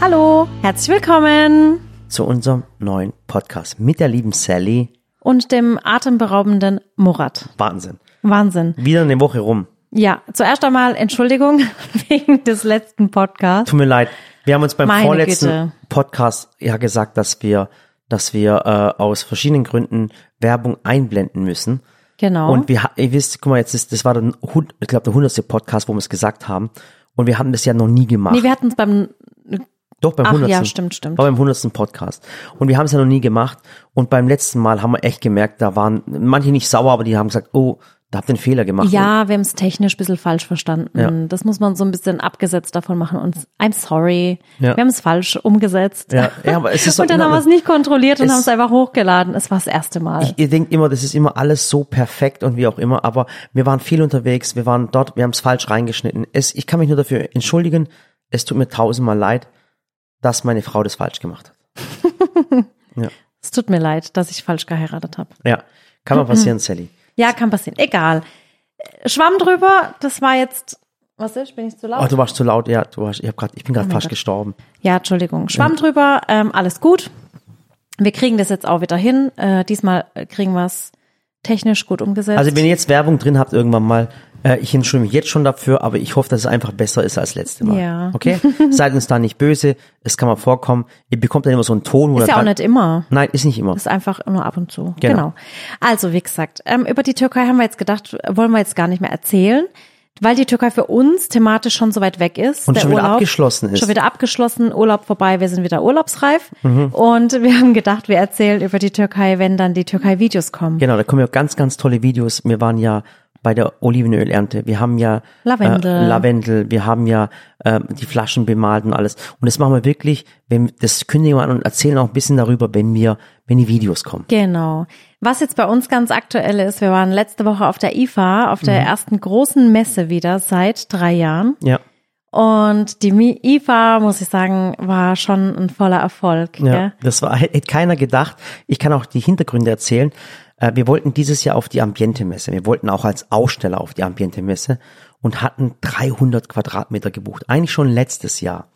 Hallo, herzlich willkommen zu unserem neuen Podcast mit der lieben Sally und dem atemberaubenden Murat. Wahnsinn. Wahnsinn. Wieder eine Woche rum. Ja, zuerst einmal Entschuldigung wegen des letzten Podcasts. Tut mir leid. Wir haben uns beim Meine vorletzten Güte. Podcast ja gesagt, dass wir, dass wir äh, aus verschiedenen Gründen Werbung einblenden müssen. Genau. Und wir, ihr wisst, guck mal, jetzt ist, das war hund- ich glaube, der hundertste Podcast, wo wir es gesagt haben. Und wir haben das ja noch nie gemacht. nee, wir hatten es beim Doch, beim Ach, hundertsten. ja, stimmt, stimmt. War beim hundertsten Podcast. Und wir haben es ja noch nie gemacht. Und beim letzten Mal haben wir echt gemerkt, da waren manche nicht sauer, aber die haben gesagt, oh, da habt ihr einen Fehler gemacht. Ja, wir haben es technisch ein bisschen falsch verstanden. Ja. Das muss man so ein bisschen abgesetzt davon machen. Und I'm sorry, Ja. wir haben es falsch umgesetzt. Ja, ja, aber es ist und dann haben wir es nicht kontrolliert und haben es einfach hochgeladen. Es war das erste Mal. ihr denkt immer, das ist immer alles so perfekt und wie auch immer, aber wir waren viel unterwegs, wir waren dort, wir haben es falsch reingeschnitten. Es, ich kann mich nur dafür entschuldigen, es tut mir tausendmal leid, dass meine Frau das falsch gemacht hat. es tut mir leid, dass ich falsch geheiratet habe. Ja, kann mal passieren, Sally. Ja, kann passieren. Egal. Äh, Schwamm drüber, das war jetzt. Was ist? Bin ich zu laut? Oh, du warst zu laut, ja, du warst, ich, grad, ich bin gerade mein fast Gott. gestorben. Ja, Entschuldigung. Schwamm drüber, ähm, alles gut. Wir kriegen das jetzt auch wieder hin. Äh, diesmal kriegen wir es technisch gut umgesetzt. Also wenn ihr jetzt Werbung drin habt irgendwann mal, äh, ich entschuldige mich jetzt schon dafür, aber ich hoffe, dass es einfach besser ist als letzte Mal. Ja. Okay? Seid uns da nicht böse, es kann mal vorkommen. Ihr bekommt dann immer so einen Ton, ist ja auch nicht immer. Nein, ist nicht immer. Ist einfach nur ab und zu. Genau. Genau. Also, wie gesagt, ähm, über die Türkei haben wir jetzt gedacht, wollen wir jetzt gar nicht mehr erzählen, weil die Türkei für uns thematisch schon so weit weg ist. Und der schon wieder Urlaub, abgeschlossen ist. Schon wieder abgeschlossen, Urlaub vorbei, wir sind wieder urlaubsreif. Mhm. Und wir haben gedacht, wir erzählen über die Türkei, wenn dann die Türkei-Videos kommen. Genau, da kommen ja ganz, ganz tolle Videos. Wir waren ja bei der Olivenölernte. Wir haben ja Lavendel. Äh, Lavendel. Wir haben ja äh, die Flaschen bemalt und alles. Und das machen wir wirklich, wenn das kündigen wir an und erzählen auch ein bisschen darüber, wenn wir, wenn die Videos kommen. Genau. Was jetzt bei uns ganz aktuell ist, wir waren letzte Woche auf der IFA, auf Mhm. der ersten großen Messe wieder seit drei Jahren. Ja, Und die IFA, muss ich sagen, war schon ein voller Erfolg. ja. Gell? Das war hätte keiner gedacht. Ich kann auch die Hintergründe erzählen. Äh, Wir wollten dieses Jahr auf die Ambiente-Messe. Wir wollten auch als Aussteller auf die Ambiente-Messe und hatten 300 Quadratmeter gebucht. Eigentlich schon letztes Jahr.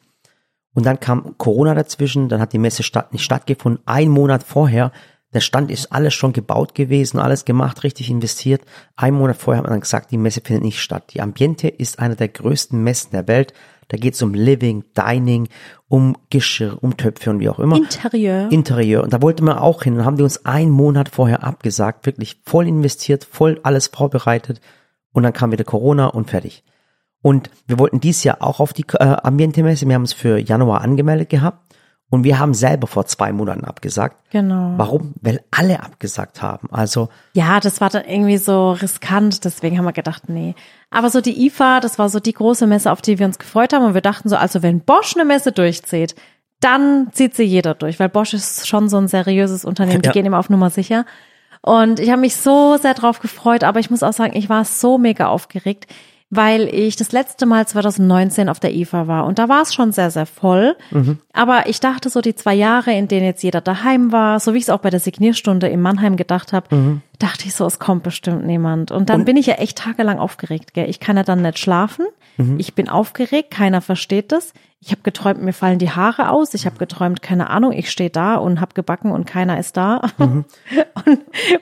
Und dann kam Corona dazwischen, dann hat die Messe statt, nicht stattgefunden. Ein Monat vorher, der Stand ist alles schon gebaut gewesen, alles gemacht, richtig investiert. Ein Monat vorher hat man dann gesagt, die Messe findet nicht statt. Die Ambiente ist eine der größten Messen der Welt. Da geht es um Living, Dining, um Geschirr, um Töpfe und wie auch immer. Interieur. Interieur. Und da wollte man auch hin und haben die uns einen Monat vorher abgesagt, wirklich voll investiert, voll alles vorbereitet. Und dann kam wieder Corona und fertig. Und wir wollten dieses Jahr auch auf die äh, Ambiente-Messe. Wir haben es für Januar angemeldet gehabt. Und wir haben selber vor zwei Monaten abgesagt. Genau. Warum? Weil alle abgesagt haben. Also, Ja, das war dann irgendwie so riskant, deswegen haben wir gedacht, nee. Aber so die IFA, das war so die große Messe, auf die wir uns gefreut haben. Und wir dachten so, also wenn Bosch eine Messe durchzieht, dann zieht sie jeder durch, weil Bosch ist schon so ein seriöses Unternehmen, die Ja. gehen immer auf Nummer sicher. Und ich habe mich so sehr drauf gefreut, aber ich muss auch sagen, ich war so mega aufgeregt, weil ich das letzte Mal 2019 auf der IFA war und da war es schon sehr, sehr voll. Aber ich dachte so die zwei Jahre, in denen jetzt jeder daheim war, so wie ich es auch bei der Signierstunde in Mannheim gedacht habe, dachte ich so, es kommt bestimmt niemand. Und dann bin ich ja echt tagelang aufgeregt. Gell? Ich kann ja dann nicht schlafen. Ich bin aufgeregt, keiner versteht das. Ich habe geträumt, mir fallen die Haare aus. Ich habe geträumt, keine Ahnung, ich stehe da und habe gebacken und keiner ist da. und,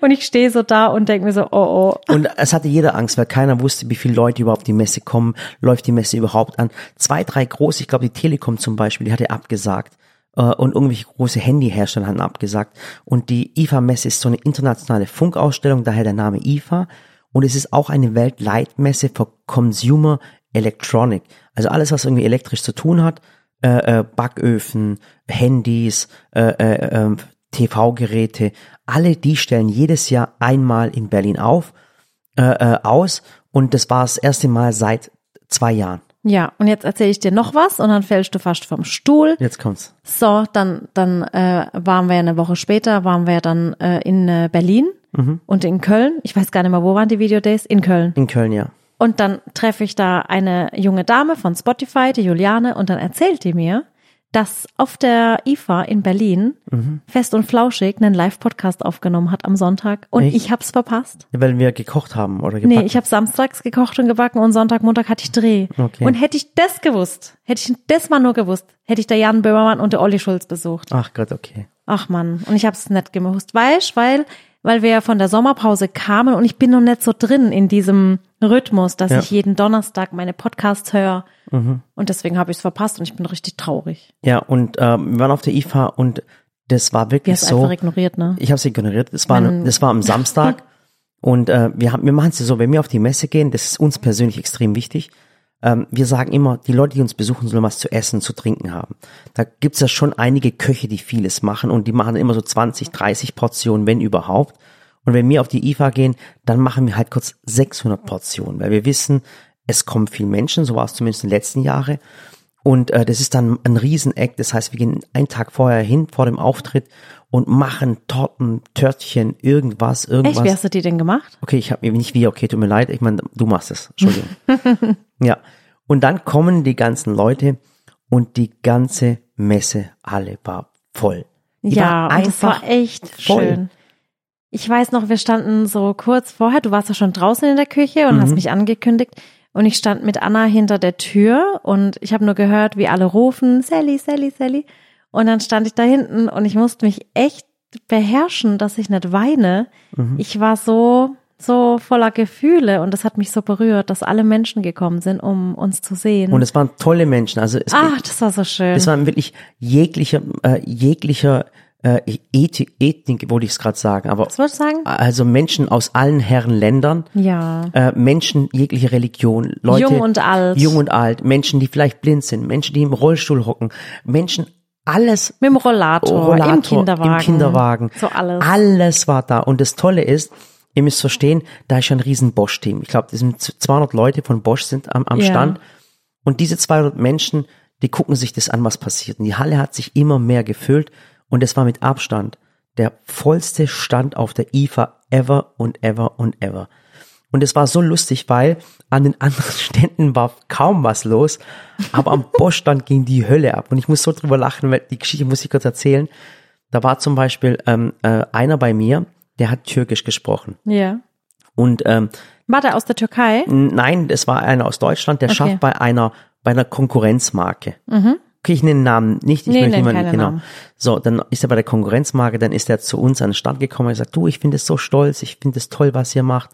und ich stehe so da und denke mir so, oh oh. Und es hatte jeder Angst, weil keiner wusste, wie viele Leute überhaupt die Messe kommen, läuft die Messe überhaupt an. Zwei, drei große, ich glaube die Telekom zum Beispiel, die hatte abgesagt. Äh, Und irgendwelche große Handyhersteller hatten abgesagt. Und die IFA-Messe ist so eine internationale Funkausstellung, daher der Name IFA. Und es ist auch eine Weltleitmesse für Consumer Electronic. Also alles, was irgendwie elektrisch zu tun hat. Äh, äh, Backöfen, Handys, äh, äh, ähm, TV-Geräte, alle die stellen jedes Jahr einmal in Berlin auf, äh, äh, aus und das war das erste Mal seit zwei Jahren. Ja, und jetzt erzähle ich dir noch was und dann fällst du fast vom Stuhl. Jetzt kommt's. So, dann, dann äh, waren wir eine Woche später, waren wir dann äh, in äh, Berlin und in Köln. Ich weiß gar nicht mehr, wo waren die Videodays? In Köln. In Köln, ja. Und dann treffe ich da eine junge Dame von Spotify, die Juliane, und dann erzählt die mir, dass auf der IFA in Berlin Fest und Flauschig einen Live-Podcast aufgenommen hat am Sonntag und Echt? ich hab's verpasst. Weil wir gekocht haben oder Nee, gebacken. ich habe samstags gekocht und gebacken und Sonntag, Montag hatte ich Dreh. Okay. Und hätte ich das gewusst, hätte ich das mal nur gewusst, hätte ich der Jan Böhmermann und der Olli Schulz besucht. Ach Gott, okay. Ach Mann, und ich habe es nicht gewusst, weißt, weil weil wir ja von der Sommerpause kamen und ich bin noch nicht so drin in diesem Rhythmus, dass Ja. ich jeden Donnerstag meine Podcasts höre. Und deswegen habe ich es verpasst und ich bin richtig traurig. Ja, und ähm, wir waren auf der IFA und das war wirklich hast so. ignoriert, ne? Ich habe es ignoriert. Das war, Mein- das war am Samstag. und äh, wir, haben, wir machen es ja so, wenn wir auf die Messe gehen, das ist uns persönlich extrem wichtig. Ähm, wir sagen immer, die Leute, die uns besuchen, sollen was zu essen, zu trinken haben. Da gibt's ja schon einige Köche, die vieles machen und die machen immer so 20, 30 Portionen, wenn überhaupt. Und wenn wir auf die IFA gehen, dann machen wir halt kurz 600 Portionen, weil wir wissen, es kommen viele Menschen, so war es zumindest in den letzten Jahren. Und äh, das ist dann ein Rieseneck. Das heißt, wir gehen einen Tag vorher hin, vor dem Auftritt und machen Torten, Törtchen, irgendwas, irgendwas. Echt, wie hast du die denn gemacht? Okay, ich habe nicht wie, okay, tut mir leid. Ich meine, du machst es. Entschuldigung. ja. Und dann kommen die ganzen Leute und die ganze Messe, alle war voll. Die ja, war und das war echt voll. schön. Ich weiß noch, wir standen so kurz vorher, du warst ja schon draußen in der Küche und Mhm. hast mich angekündigt und ich stand mit Anna hinter der Tür und ich habe nur gehört, wie alle rufen, Sally, Sally, Sally. Und dann stand ich da hinten und ich musste mich echt beherrschen, dass ich nicht weine. Mhm. Ich war so, so voller Gefühle und das hat mich so berührt, dass alle Menschen gekommen sind, um uns zu sehen. Und es waren tolle Menschen. Also es, Ach, das war so schön. es waren wirklich jeglicher, äh, jeglicher äh, Ethik, Ethnik, wollte ich es gerade sagen, aber Was würdest du sagen? also Menschen aus allen Herren Ländern, Ja. äh, Menschen jeglicher Religion, Leute Jung und alt. jung und alt, Menschen, die vielleicht blind sind, Menschen, die im Rollstuhl hocken, Menschen, alles Mit dem Rollator, Rollator, im Kinderwagen. im Kinderwagen, So alles. alles war da und das Tolle ist, ihr müsst verstehen, da ist schon ein riesen Bosch-Team. Ich glaube, das sind 200 Leute von Bosch sind am, am Ja. Stand und diese 200 Menschen, die gucken sich das an, was passiert. Und die Halle hat sich immer mehr gefüllt und es war mit Abstand der vollste Stand auf der IFA ever und ever und ever. Und es war so lustig, weil an den anderen Ständen war kaum was los, aber am Bosch-Stand ging die Hölle ab. Und ich muss so drüber lachen, weil die Geschichte muss ich kurz erzählen. Da war zum Beispiel ähm, äh, einer bei mir, der hat Türkisch gesprochen. Ja. Und ähm, War der aus der Türkei? Nein, es war einer aus Deutschland, der Okay. schafft bei einer, bei einer Konkurrenzmarke. Okay, ich nenne Namen nicht, ich Nee, möchte niemanden, genau. Namen. So, dann ist er bei der Konkurrenzmarke, dann ist er zu uns an den Stand gekommen und gesagt, du, ich finde es so stolz, ich finde es toll, was ihr macht.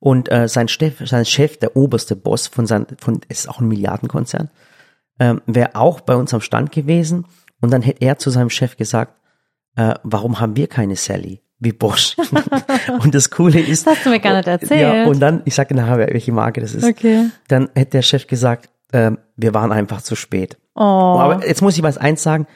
Und äh, sein, Chef, sein Chef, der oberste Boss von sein, von, es ist auch ein Milliardenkonzern, ähm, wäre auch bei uns am Stand gewesen. Und dann hätte er zu seinem Chef gesagt, äh, warum haben wir keine Sally? Wie Bosch. und das Coole ist. Das hast du mir gar nicht erzählt. Ja, und dann, ich sage nachher, welche Marke das ist. Okay. Dann hätte der Chef gesagt, ähm, wir waren einfach zu spät. Oh. Aber jetzt muss ich was eins sagen,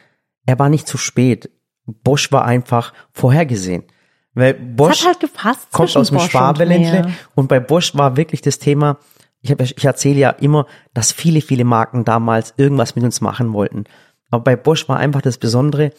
er war nicht zu spät. Bosch war einfach vorhergesehen. Weil Bosch hat halt kommt aus dem und Schwabeländle mir. und bei Bosch war wirklich das Thema, ich, hab, ich erzähle ja immer, dass viele, viele Marken damals irgendwas mit uns machen wollten. Aber bei Bosch war einfach das Besondere,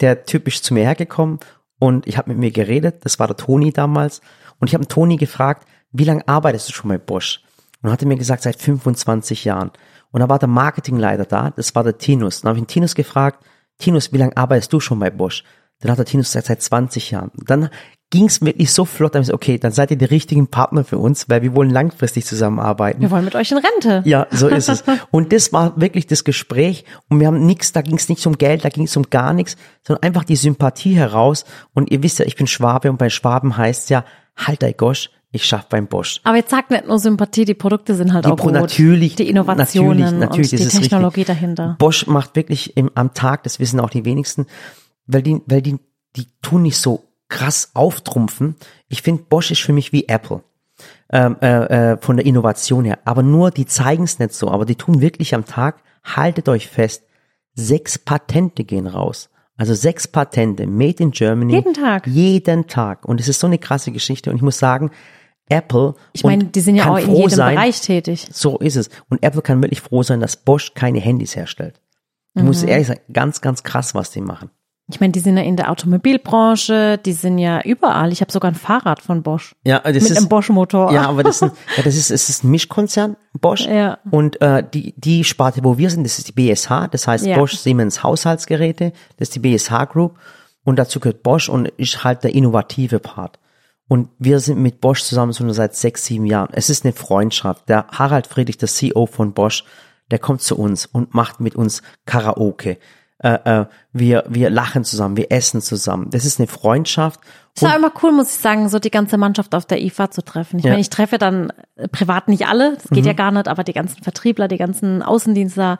der typisch zu mir hergekommen und ich habe mit mir geredet, das war der Toni damals und ich habe Toni gefragt, wie lange arbeitest du schon bei Bosch? Und er hatte mir gesagt, seit 25 Jahren. Und da war der Marketingleiter da, das war der Tinus. Dann habe ich den Tinus gefragt, Tinus, wie lange arbeitest du schon bei Bosch? Dann hat der Tinus gesagt, seit 20 Jahren. Und dann ging es wirklich so flott, dann ich gesagt, okay, dann seid ihr die richtigen Partner für uns, weil wir wollen langfristig zusammenarbeiten. Wir wollen mit euch in Rente. Ja, so ist es. Und das war wirklich das Gespräch und wir haben nichts, da ging es nicht um Geld, da ging es um gar nichts, sondern einfach die Sympathie heraus. Und ihr wisst ja, ich bin Schwabe und bei Schwaben heißt ja, halt dein Gosch, ich schaff beim Bosch. Aber jetzt sagt nicht nur Sympathie, die Produkte sind halt Die auch Pro- gut. natürlich, die Innovationen natürlich, natürlich, und die Technologie richtig. dahinter. Bosch macht wirklich im, am Tag, das wissen auch die wenigsten, weil die, weil die, die tun nicht so krass auftrumpfen. Ich finde, Bosch ist für mich wie Apple. Ähm, äh, äh, von der Innovation her. Aber nur, die zeigen es nicht so. Aber die tun wirklich am Tag, haltet euch fest, sechs Patente gehen raus. Also sechs Patente, made in Germany. Jeden Tag. Jeden Tag. Und es ist so eine krasse Geschichte. Und ich muss sagen, Apple. Ich meine, die sind ja auch in jedem sein, Bereich tätig. so ist es. Und Apple kann wirklich froh sein, dass Bosch keine Handys herstellt. Ich Mhm. muss ehrlich sagen, ganz, ganz krass, was die machen. Ich meine, die sind ja in der Automobilbranche, die sind ja überall. Ich habe sogar ein Fahrrad von Bosch. Ja, das mit ist, einem Bosch-Motor. Ja, aber das, sind, ja, das ist, es ist ein Mischkonzern, Bosch. Ja. Und äh, die, die Sparte, wo wir sind, das ist die BSH, das heißt Ja. Bosch Siemens Haushaltsgeräte, das ist die BSH Group. Und dazu gehört Bosch und ist halt der innovative Part. Und wir sind mit Bosch zusammen schon seit sechs, sieben Jahren. Es ist eine Freundschaft. Der Harald Friedrich, der CEO von Bosch, der kommt zu uns und macht mit uns Karaoke. Äh, äh, wir, wir lachen zusammen, wir essen zusammen. Das ist eine Freundschaft. Es war immer cool, muss ich sagen, so die ganze Mannschaft auf der IFA zu treffen. Ich Ja. meine, ich treffe dann privat nicht alle, das geht ja gar nicht, aber die ganzen Vertriebler, die ganzen Außendienstler,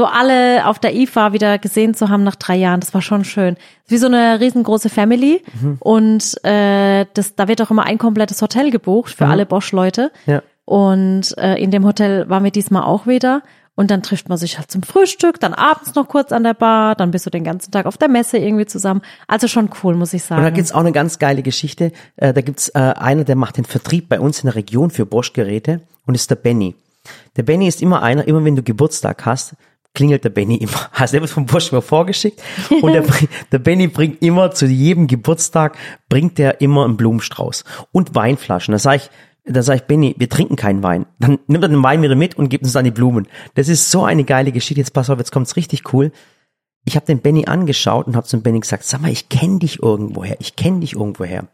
so alle auf der IFA wieder gesehen zu haben nach drei Jahren, das war schon schön. Wie so eine riesengroße Family und äh, das, da wird auch immer ein komplettes Hotel gebucht für alle Bosch-Leute. Ja. Und äh, in dem Hotel waren wir diesmal auch wieder. Und dann trifft man sich halt zum Frühstück, dann abends noch kurz an der Bar, dann bist du den ganzen Tag auf der Messe irgendwie zusammen. Also schon cool, muss ich sagen. Und da gibt's auch eine ganz geile Geschichte. Äh, da gibt's äh, einer, der macht den Vertrieb bei uns in der Region für Bosch-Geräte und ist der Benny. Der Benny ist immer einer, immer wenn du Geburtstag hast, klingelt der Benny immer. Hast du von Bosch mal vorgeschickt? Und der, der Benny bringt immer zu jedem Geburtstag, bringt der immer einen Blumenstrauß und Weinflaschen. Da sage ich, da sag ich, Benny, wir trinken keinen Wein. Dann nimmt er den Wein wieder mit und gibt uns dann die Blumen. Das ist so eine geile Geschichte. Jetzt pass auf, jetzt kommt's richtig cool ich habe den Benny angeschaut und habe zum Benny gesagt, sag mal, ich kenne dich irgendwoher, ich kenne dich irgendwoher.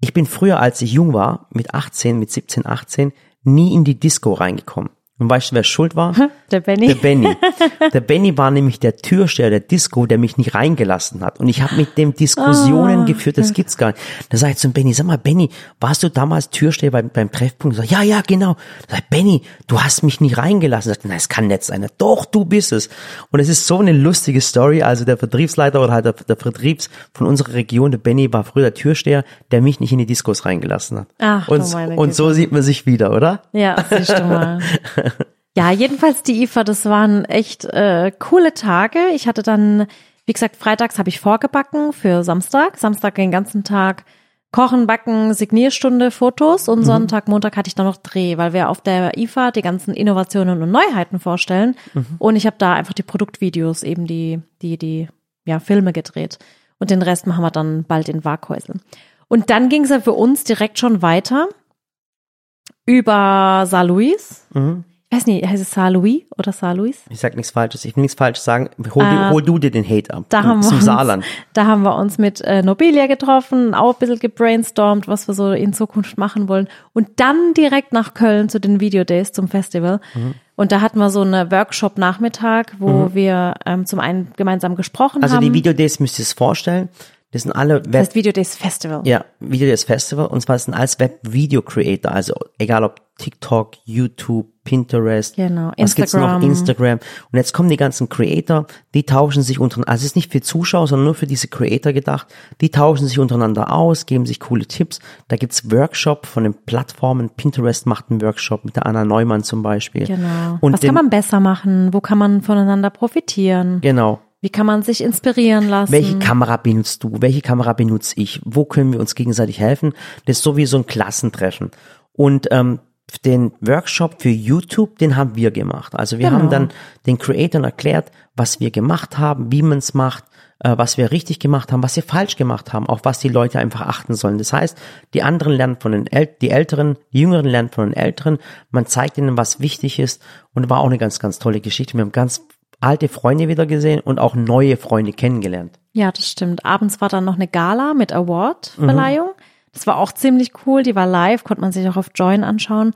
Ich bin früher, als ich jung war, mit 18, mit 17, 18, nie in die Disco reingekommen. Und weißt du, wer schuld war? Der Benny. Der Benny. Der Benny war nämlich der Türsteher der Disco, der mich nicht reingelassen hat. Und ich habe mit dem Diskussionen geführt, das gibt's gar nicht. Da sag ich zum Benny, sag mal, Benny, warst du damals Türsteher beim, beim Treffpunkt? Sag, ja, ja, genau. Sag Benny, du hast mich nicht reingelassen. Sagt, nein, es kann nicht sein. Doch, du bist es. Und es ist so eine lustige Story. Also der Vertriebsleiter oder halt der, der Vertriebs von unserer Region, der Benny, war früher der Türsteher, der mich nicht in die Discos reingelassen hat. Ach, und, meine und so sieht man sich wieder, oder? Ja, siehst du mal. Ja, jedenfalls die IFA, das waren echt äh, coole Tage. Ich hatte dann, wie gesagt, freitags habe ich vorgebacken für Samstag. Samstag den ganzen Tag Kochen, Backen, Signierstunde, Fotos und Sonntag, Montag hatte ich dann noch Dreh, weil wir auf der IFA die ganzen Innovationen und Neuheiten vorstellen. Und ich habe da einfach die Produktvideos, eben die, die, die ja, Filme gedreht. Und den Rest machen wir dann bald in Waghäusel. Und dann ging es ja für uns direkt schon weiter über Saar Louis. Ich weiß nicht, heißt es Saar Louis oder Saar Louis? Ich sag nichts Falsches, ich will nichts Falsches sagen. Hol, Äh, du, hol du dir den Hate ab. Da haben, Zum wir uns, Saarland. da haben wir uns mit äh, Nobilia getroffen, auch ein bisschen gebrainstormt, was wir so in Zukunft machen wollen. Und dann direkt nach Köln zu den Video Days, zum Festival. Mhm. Und da hatten wir so eine Workshop-Nachmittag, wo wir ähm, zum einen gemeinsam gesprochen Also haben. die Videodays müsst ihr es vorstellen. Das sind alle das Web, heißt Video Days Festival. ja, Videodays Festival und zwar sind alles Web-Video-Creator, also egal ob TikTok, YouTube, Pinterest, Genau, was gibt's noch, Instagram. Instagram. Und jetzt kommen die ganzen Creator, die tauschen sich untereinander, also es ist nicht für Zuschauer, sondern nur für diese Creator gedacht, die tauschen sich untereinander aus, geben sich coole Tipps. Da gibt's Workshop von den Plattformen, Pinterest macht einen Workshop mit der Anna Neumann zum Beispiel. Genau. Und was den, kann man besser machen? Wo kann man voneinander profitieren? Genau. Wie kann man sich inspirieren lassen? Welche Kamera benutzt du? Welche Kamera benutze ich? Wo können wir uns gegenseitig helfen? Das ist so wie so ein Klassentreffen. Und ähm, den Workshop für YouTube, den haben wir gemacht. Also wir Genau. haben dann den Creatoren erklärt, was wir gemacht haben, wie man es macht, äh, was wir richtig gemacht haben, was wir falsch gemacht haben, auf was die Leute einfach achten sollen. Das heißt, die anderen lernen von den El die Älteren, die Jüngeren lernen von den Älteren. Man zeigt ihnen, was wichtig ist. Und war auch eine ganz, ganz tolle Geschichte. Wir haben ganz alte Freunde wieder gesehen und auch neue Freunde kennengelernt. Ja, das stimmt. Abends war dann noch eine Gala mit Award-Verleihung. Das war auch ziemlich cool. Die war live, konnte man sich auch auf Join anschauen.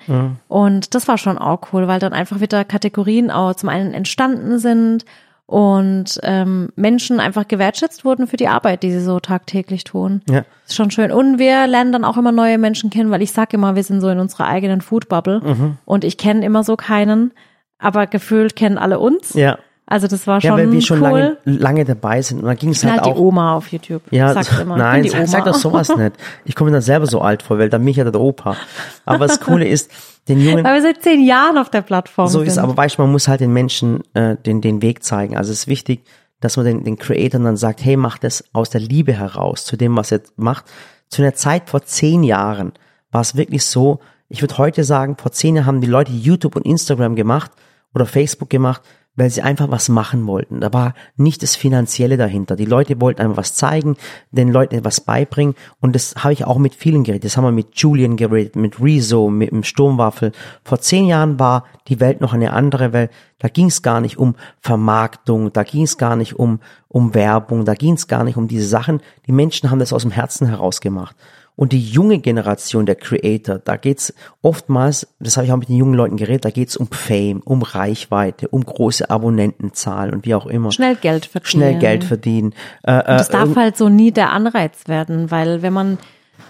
Und das war schon auch cool, weil dann einfach wieder Kategorien auch zum einen entstanden sind und ähm, Menschen einfach gewertschätzt wurden für die Arbeit, die sie so tagtäglich tun. Ja. Ist schon schön. Und wir lernen dann auch immer neue Menschen kennen, weil ich sag immer, wir sind so in unserer eigenen Food-Bubble und ich kenne immer so keinen, aber gefühlt kennen alle uns. Ja. Also das war Ja, schon weil wir schon cool. lange, lange dabei sind. Und dann ging es halt halt auch. die Oma auf YouTube. ja, Sagt immer. nein, die sag, Oma. sag doch sowas nicht. Ich komme mir dann selber so alt vor, weil dann mich ja der Opa. Aber das Coole ist, den Jungen, Weil wir seit zehn Jahren auf der Plattform so sind. ist, aber weißt du, man muss halt den Menschen äh, den, den Weg zeigen. Also es ist wichtig, dass man den, den Creatoren dann sagt, hey, mach das aus der Liebe heraus zu dem, was er macht. Zu einer Zeit vor zehn Jahren war es wirklich so, ich würde heute sagen, vor zehn Jahren haben die Leute YouTube und Instagram gemacht oder Facebook gemacht, weil sie einfach was machen wollten. Da war nicht das Finanzielle dahinter. Die Leute wollten einfach was zeigen, den Leuten etwas beibringen und das habe ich auch mit vielen geredet. Das haben wir mit Julian geredet, mit Rezo, mit dem Sturmwaffel. Vor zehn Jahren war die Welt noch eine andere Welt. Da ging es gar nicht um Vermarktung, da ging es gar nicht um, um Werbung, da ging es gar nicht um diese Sachen. Die Menschen haben das aus dem Herzen heraus gemacht. Und die junge Generation der Creator, da geht's oftmals, das habe ich auch mit den jungen Leuten geredet, da geht's um Fame, um Reichweite, um große Abonnentenzahlen und wie auch immer. Schnell Geld verdienen. Schnell Geld verdienen. Äh, Und das darf halt so nie der Anreiz werden, weil wenn man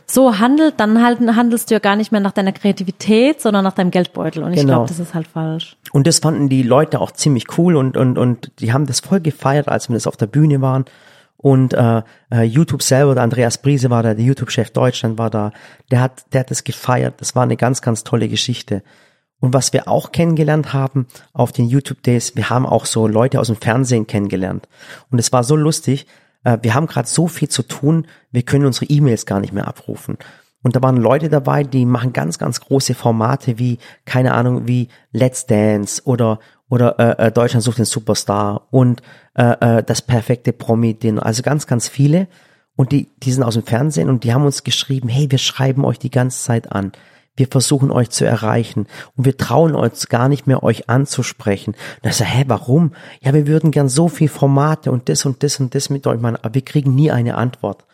so handelt, dann halt, handelst du ja gar nicht mehr nach deiner Kreativität, sondern nach deinem Geldbeutel. Und ich Genau. glaube, das ist halt falsch. Und das fanden die Leute auch ziemlich cool und, und, und die haben das voll gefeiert, als wir das auf der Bühne waren. Und äh, äh, YouTube selber, der Andreas Briese war da, der YouTube-Chef Deutschland war da, der hat, der hat das gefeiert. Das war eine ganz, ganz tolle Geschichte. Und was wir auch kennengelernt haben auf den YouTube Days, wir haben auch so Leute aus dem Fernsehen kennengelernt. Und es war so lustig. Äh, wir haben gerade so viel zu tun, wir können unsere E-Mails gar nicht mehr abrufen. Und da waren Leute dabei, die machen ganz, ganz große Formate wie, keine Ahnung, wie Let's Dance oder oder äh, äh, Deutschland sucht den Superstar und äh, äh, das perfekte Promi-Dinner. Also ganz, ganz viele. Und die, die sind aus dem Fernsehen und die haben uns geschrieben, hey, wir schreiben euch die ganze Zeit an. Wir versuchen euch zu erreichen und wir trauen uns gar nicht mehr, euch anzusprechen. Und ist er, hä, warum? Ja, wir würden gern so viel Formate und das und das und das mit euch machen, aber wir kriegen nie eine Antwort.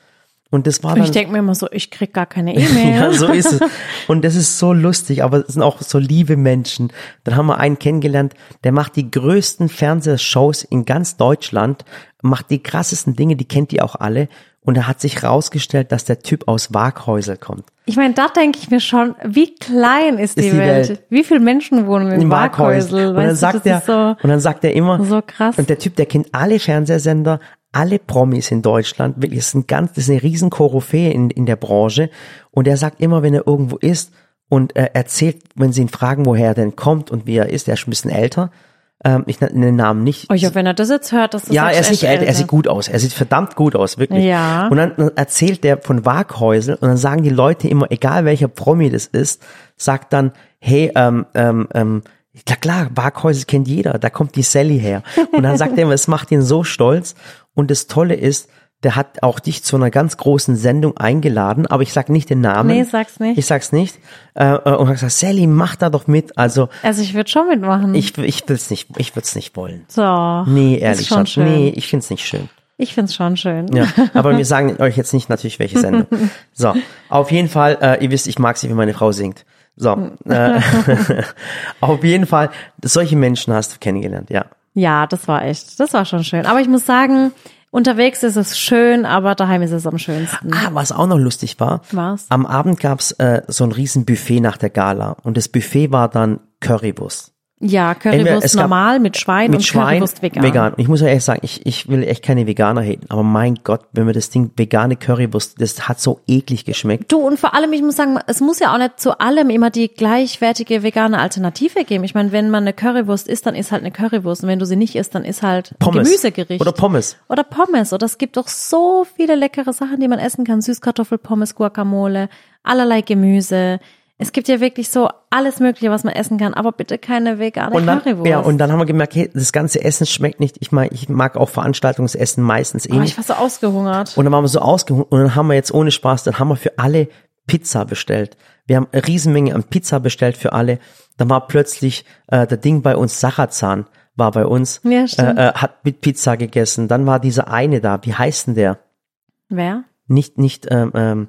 Und das war dann, ich denke mir immer so, ich krieg gar keine E-Mail. ja, so ist es. Und das ist so lustig, aber es sind auch so liebe Menschen. Dann haben wir einen kennengelernt, der macht die größten Fernsehshows in ganz Deutschland, macht die krassesten Dinge, die kennt ihr auch alle. Und er hat sich rausgestellt, dass der Typ aus Waghäusel kommt. Ich meine, da denke ich mir schon, wie klein ist, die, die Welt? Welt. Wie viele Menschen wohnen in In Waghäusel? Und dann du, sagt er, ist so, und dann sagt er immer, so krass. und der Typ, der kennt alle Fernsehsender, alle Promis in Deutschland, wirklich, das ist ein ganz, das ist eine riesen Koryphäe in, in der Branche. Und er sagt immer, wenn er irgendwo ist und er erzählt, wenn sie ihn fragen, woher er denn kommt und wie er ist, er ist schon ein bisschen älter, ähm, ich nenne den Namen nicht. Oh ja, wenn er das jetzt hört, das ist Ja, er ist nicht älter, er sieht gut aus. Er sieht verdammt gut aus, wirklich. Ja. Und dann erzählt der von Waghäusel und dann sagen die Leute immer, egal welcher Promi das ist, sagt dann, hey, ähm, ähm, ähm, ja klar, Waghäusel kennt jeder, da kommt die Sally her. Und dann sagt er immer, es macht ihn so stolz. Und das Tolle ist, der hat auch dich zu einer ganz großen Sendung eingeladen, aber ich sag nicht den Namen. Nee, sag's nicht. Ich sag's nicht. Äh, äh, und hat gesagt, Sally, mach da doch mit. Also Also ich würde schon mitmachen. ich, ich will's nicht, ich würd's nicht wollen. so. Nee, ehrlich, schon Schatz, nee, ich find's nicht schön. Ich find's schon schön. Ja, aber wir sagen euch jetzt nicht natürlich, welche Sendung. So, auf jeden Fall, äh, ihr wisst, ich mag sie, wie meine Frau singt. So, äh, auf jeden Fall, solche Menschen hast du kennengelernt, ja. Ja, das war echt, das war schon schön. Aber ich muss sagen, unterwegs ist es schön, aber daheim ist es am schönsten. Ah, was auch noch lustig war, Was? am Abend gab's äh, so ein riesen Buffet nach der Gala und das Buffet war dann Currywurst. Ja, Currywurst normal mit Schwein mit und Schwein, Currywurst vegan. vegan. Ich muss ja ehrlich sagen, ich, ich will echt keine Veganer haten, aber mein Gott, wenn wir das Ding vegane Currywurst, das hat so eklig geschmeckt. Du, und vor allem, ich muss sagen, es muss ja auch nicht zu allem immer die gleichwertige vegane Alternative geben. Ich meine, wenn man eine Currywurst isst, dann ist halt eine Currywurst. Und wenn du sie nicht isst, dann ist halt Pommes. Gemüsegericht. Oder Pommes. Oder Pommes. Oder es gibt doch so viele leckere Sachen, die man essen kann. Süßkartoffel, Pommes, Guacamole, allerlei Gemüse. Es gibt ja wirklich so alles Mögliche, was man essen kann, aber bitte keine vegane Und dann, Currywurst. ja, und dann haben wir gemerkt, hey, das ganze Essen schmeckt nicht. Ich mag, ich mag auch Veranstaltungsessen meistens eh nicht. ich war so ausgehungert. Und dann waren wir so ausgehungert und dann haben wir jetzt ohne Spaß, dann haben wir für alle Pizza bestellt. Wir haben eine Riesenmenge an Pizza bestellt für alle. Dann war plötzlich äh, der Ding bei uns, Sachatsan war bei uns, Ja, äh, äh, hat mit Pizza gegessen. Dann war dieser eine da, wie heißt denn der? Wer? Nicht, nicht, ähm, ähm,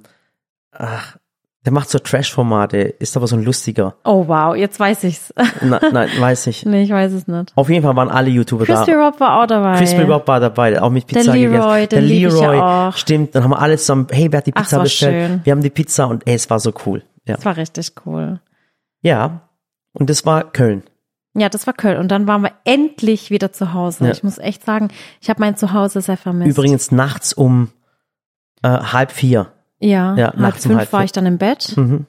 ach, der macht so Trash-Formate, ist aber so ein lustiger. Oh wow, jetzt weiß ich's. Na, nein, weiß ich. nee, ich weiß es nicht. Auf jeden Fall waren alle YouTuber da. Crispy Rob war auch dabei. Crispy Rob war dabei, auch mit Pizza Der Leroy, gegessen. lieb ich ja stimmt. Dann haben wir alle zusammen, hey, wer hat die Ach, Pizza es war bestellt? schön. Wir haben die Pizza und ey, es war so cool. Ja. Das war richtig cool. Ja. Und das war Köln. Ja, das war Köln. Und dann waren wir endlich wieder zu Hause. Ja. Ich muss echt sagen, ich habe mein Zuhause sehr vermisst. Übrigens nachts um äh, halb vier. Ja, Ja, halb fünf halb war ich dann im Bett Mhm.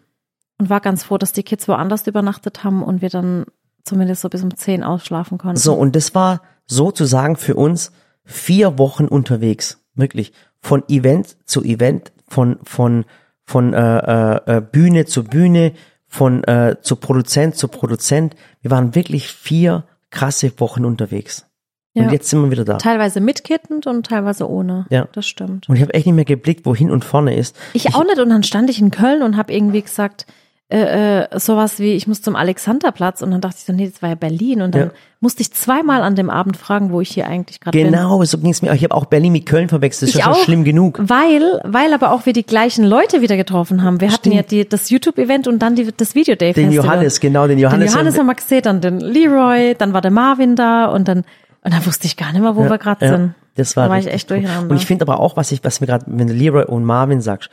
und war ganz froh, dass die Kids woanders übernachtet haben und wir dann zumindest so bis um zehn ausschlafen konnten. So, und das war sozusagen für uns vier Wochen unterwegs. Wirklich. Von Event zu Event, von, von, von äh, äh, äh, Bühne zu Bühne, von äh, zu Produzent zu Produzent. Wir waren wirklich vier krasse Wochen unterwegs. Ja. Und jetzt sind wir wieder da. Teilweise mitkittend und teilweise ohne. Ja. Das stimmt. Und ich habe echt nicht mehr geblickt, wo hin und vorne ist. Ich, auch nicht und dann stand ich in Köln und habe irgendwie gesagt, äh, äh, sowas wie, ich muss zum Alexanderplatz und dann dachte ich so, nee, das war ja Berlin und dann Ja. musste ich zweimal an dem Abend fragen, wo ich hier eigentlich gerade bin. Genau, so ging es mir. auch. Ich habe auch Berlin mit Köln verwechselt. Das ist Ich ja schon schlimm genug. Weil, weil aber auch wir die gleichen Leute wieder getroffen haben. Wir hatten Stimmt. ja die, das YouTube-Event und dann die, das Video Day Den. Johannes, genau, den Johannes. Den Johannes haben wir gesehen, dann den Leroy, dann war der Marvin da und dann, und dann wusste ich gar nicht mehr, wo wir gerade Ja, sind. Das war da war ich echt durcheinander. Und ich finde aber auch, was ich, was mir gerade, wenn du Leroy und Marvin sagst,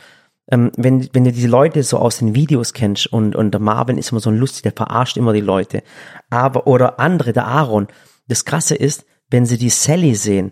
ähm, wenn, wenn du diese Leute so aus den Videos kennst und, und der Marvin ist immer so ein lustig, der verarscht immer die Leute. Aber, oder andere, der Aaron. Das Krasse ist, wenn sie die Sally sehen,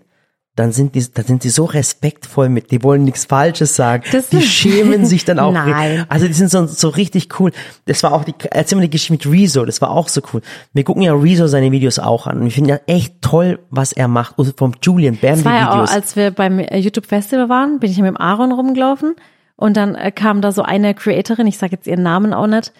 dann sind die, dann sind sie so respektvoll mit, die wollen nichts Falsches sagen. Das- die schämen sich dann auch. Nein. Also die sind so, so richtig cool. Das war auch die, erzähl mal die Geschichte mit Rezo, das war auch so cool. Wir gucken ja Rezo seine Videos auch an und ich finde ja echt toll, was er macht. Also vom Julian Bam Das die war ja auch, Videos. als wir beim äh, YouTube-Festival waren, bin ich ja mit dem Aaron rumgelaufen und dann äh, kam da so eine Creatorin, ich sage jetzt ihren Namen auch nicht,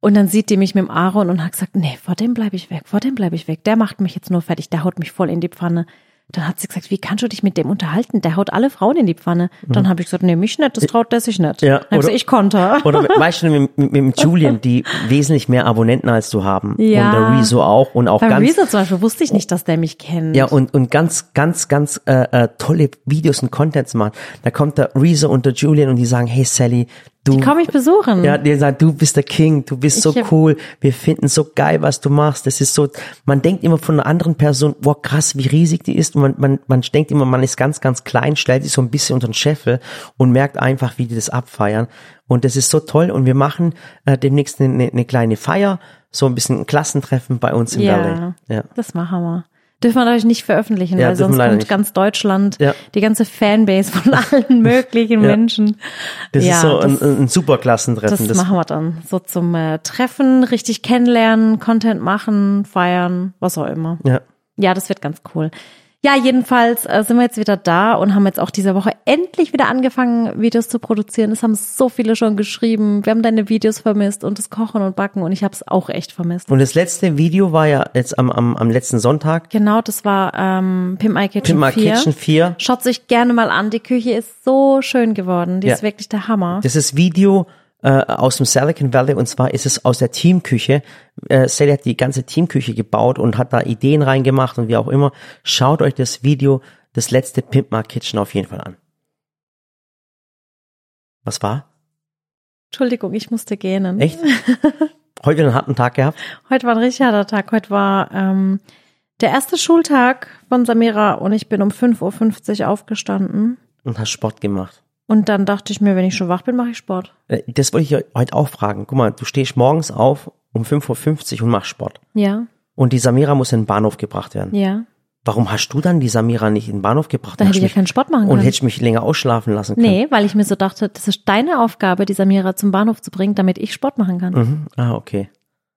und dann sieht die mich mit dem Aaron und hat gesagt, nee, vor dem bleibe ich weg, vor dem bleibe ich weg, der macht mich jetzt nur fertig, der haut mich voll in die Pfanne. Dann hat sie gesagt, wie kannst du dich mit dem unterhalten? Der haut alle Frauen in die Pfanne. Dann habe ich gesagt, nee, mich nicht, das traut der sich nicht. Mhm. Ja, dann oder- gesagt, ich konnte. Oder weißt du, mit, mit, mit Julian, die wesentlich mehr Abonnenten als du haben. Ja. Und der Rezo auch und auch Beim ganz. Rezo zum Beispiel wusste ich nicht, dass der mich kennt. Ja, und, und ganz, ganz, ganz äh, äh, tolle Videos und Contents machen. Da kommt der Rezo und der Julian und die sagen, hey Sally, du. Komm ich besuchen. Ja, die sagen, du bist der King, du bist so Ich hab- cool, wir finden so geil, was du machst. Das ist so, man denkt immer von einer anderen Person, wow, krass, wie riesig die ist. Und man, man, man denkt immer, man ist ganz, ganz klein, stellt sich so ein bisschen unter den Scheffel und merkt einfach, wie die das abfeiern. Und das ist so toll. Und wir machen äh, demnächst eine, eine kleine Feier, so ein bisschen ein Klassentreffen bei uns im Ja, Valley. Ja. das machen wir. Dürfen wir natürlich nicht veröffentlichen, Ja, weil sonst kommt nicht. ganz Deutschland, Ja. die ganze Fanbase von allen möglichen Ja. Menschen. Das ist so das, ein, ein super Klassentreffen. das, machen wir dann. So zum äh, Treffen, richtig kennenlernen, Content machen, feiern, was auch immer. ja. Ja, das wird ganz cool. Ja, jedenfalls äh, sind wir jetzt wieder da und haben jetzt auch diese Woche endlich wieder angefangen, Videos zu produzieren. Es haben so viele schon geschrieben. Wir haben deine Videos vermisst und das Kochen und Backen und ich habe es auch echt vermisst. Und das letzte Video war ja jetzt am, am, am letzten Sonntag. Genau, das war ähm, Pimp My Kitchen Pimp My 4. Kitchen 4. Schaut sich gerne mal an. Die Küche ist so schön geworden. Die Ja. ist wirklich der Hammer. Das ist Video äh, aus dem Silicon Valley und zwar ist es aus der Teamküche. Äh, Sally hat die ganze Teamküche gebaut und hat da Ideen reingemacht und wie auch immer. Schaut euch das Video, das letzte Pimp My Kitchen auf jeden Fall an. Was war? Entschuldigung, ich musste gähnen. Echt? Heute einen harten Tag gehabt? Heute war ein richtig harter Tag. Heute war ähm, der erste Schultag von Samira und ich bin um 5.50 Uhr aufgestanden. Und hast Sport gemacht. Und dann dachte ich mir, wenn ich schon wach bin, mache ich Sport. Äh, Das wollte ich heute auch fragen. Guck mal, du stehst morgens auf um 5.50 Uhr und machst Sport. Ja, Und die Samira muss in den Bahnhof gebracht werden. ja. Warum hast du dann die Samira nicht in den Bahnhof gebracht? Dann hätte ich ja keinen Sport machen Und können. hättest mich länger ausschlafen lassen können. Nee, weil ich mir so dachte, das ist deine Aufgabe, die Samira zum Bahnhof zu bringen, damit ich Sport machen kann. Mhm. Ah, okay.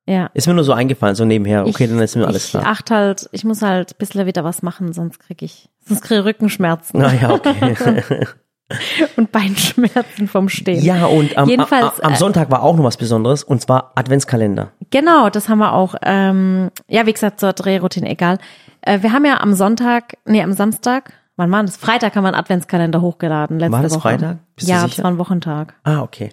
Ja. Ist mir nur so eingefallen, so nebenher. Okay, ich, dann ist mir alles ich klar. achte halt, ich muss halt ein bisschen wieder was machen, sonst krieg ich, sonst kriege ich Rückenschmerzen Ah ja, okay. und Beinschmerzen vom Stehen. ja, und am, Jedenfalls, am, am äh, Sonntag war auch noch was Besonderes und zwar Adventskalender. Genau, das haben wir auch. Ähm, ja, wie gesagt, zur Drehroutine, egal. Äh, wir haben ja am Sonntag, nee, am Samstag, wann war das? Freitag haben wir einen Adventskalender hochgeladen. Letzte War das Woche. Freitag? Bist ja, das war ein Wochentag. Ah, okay.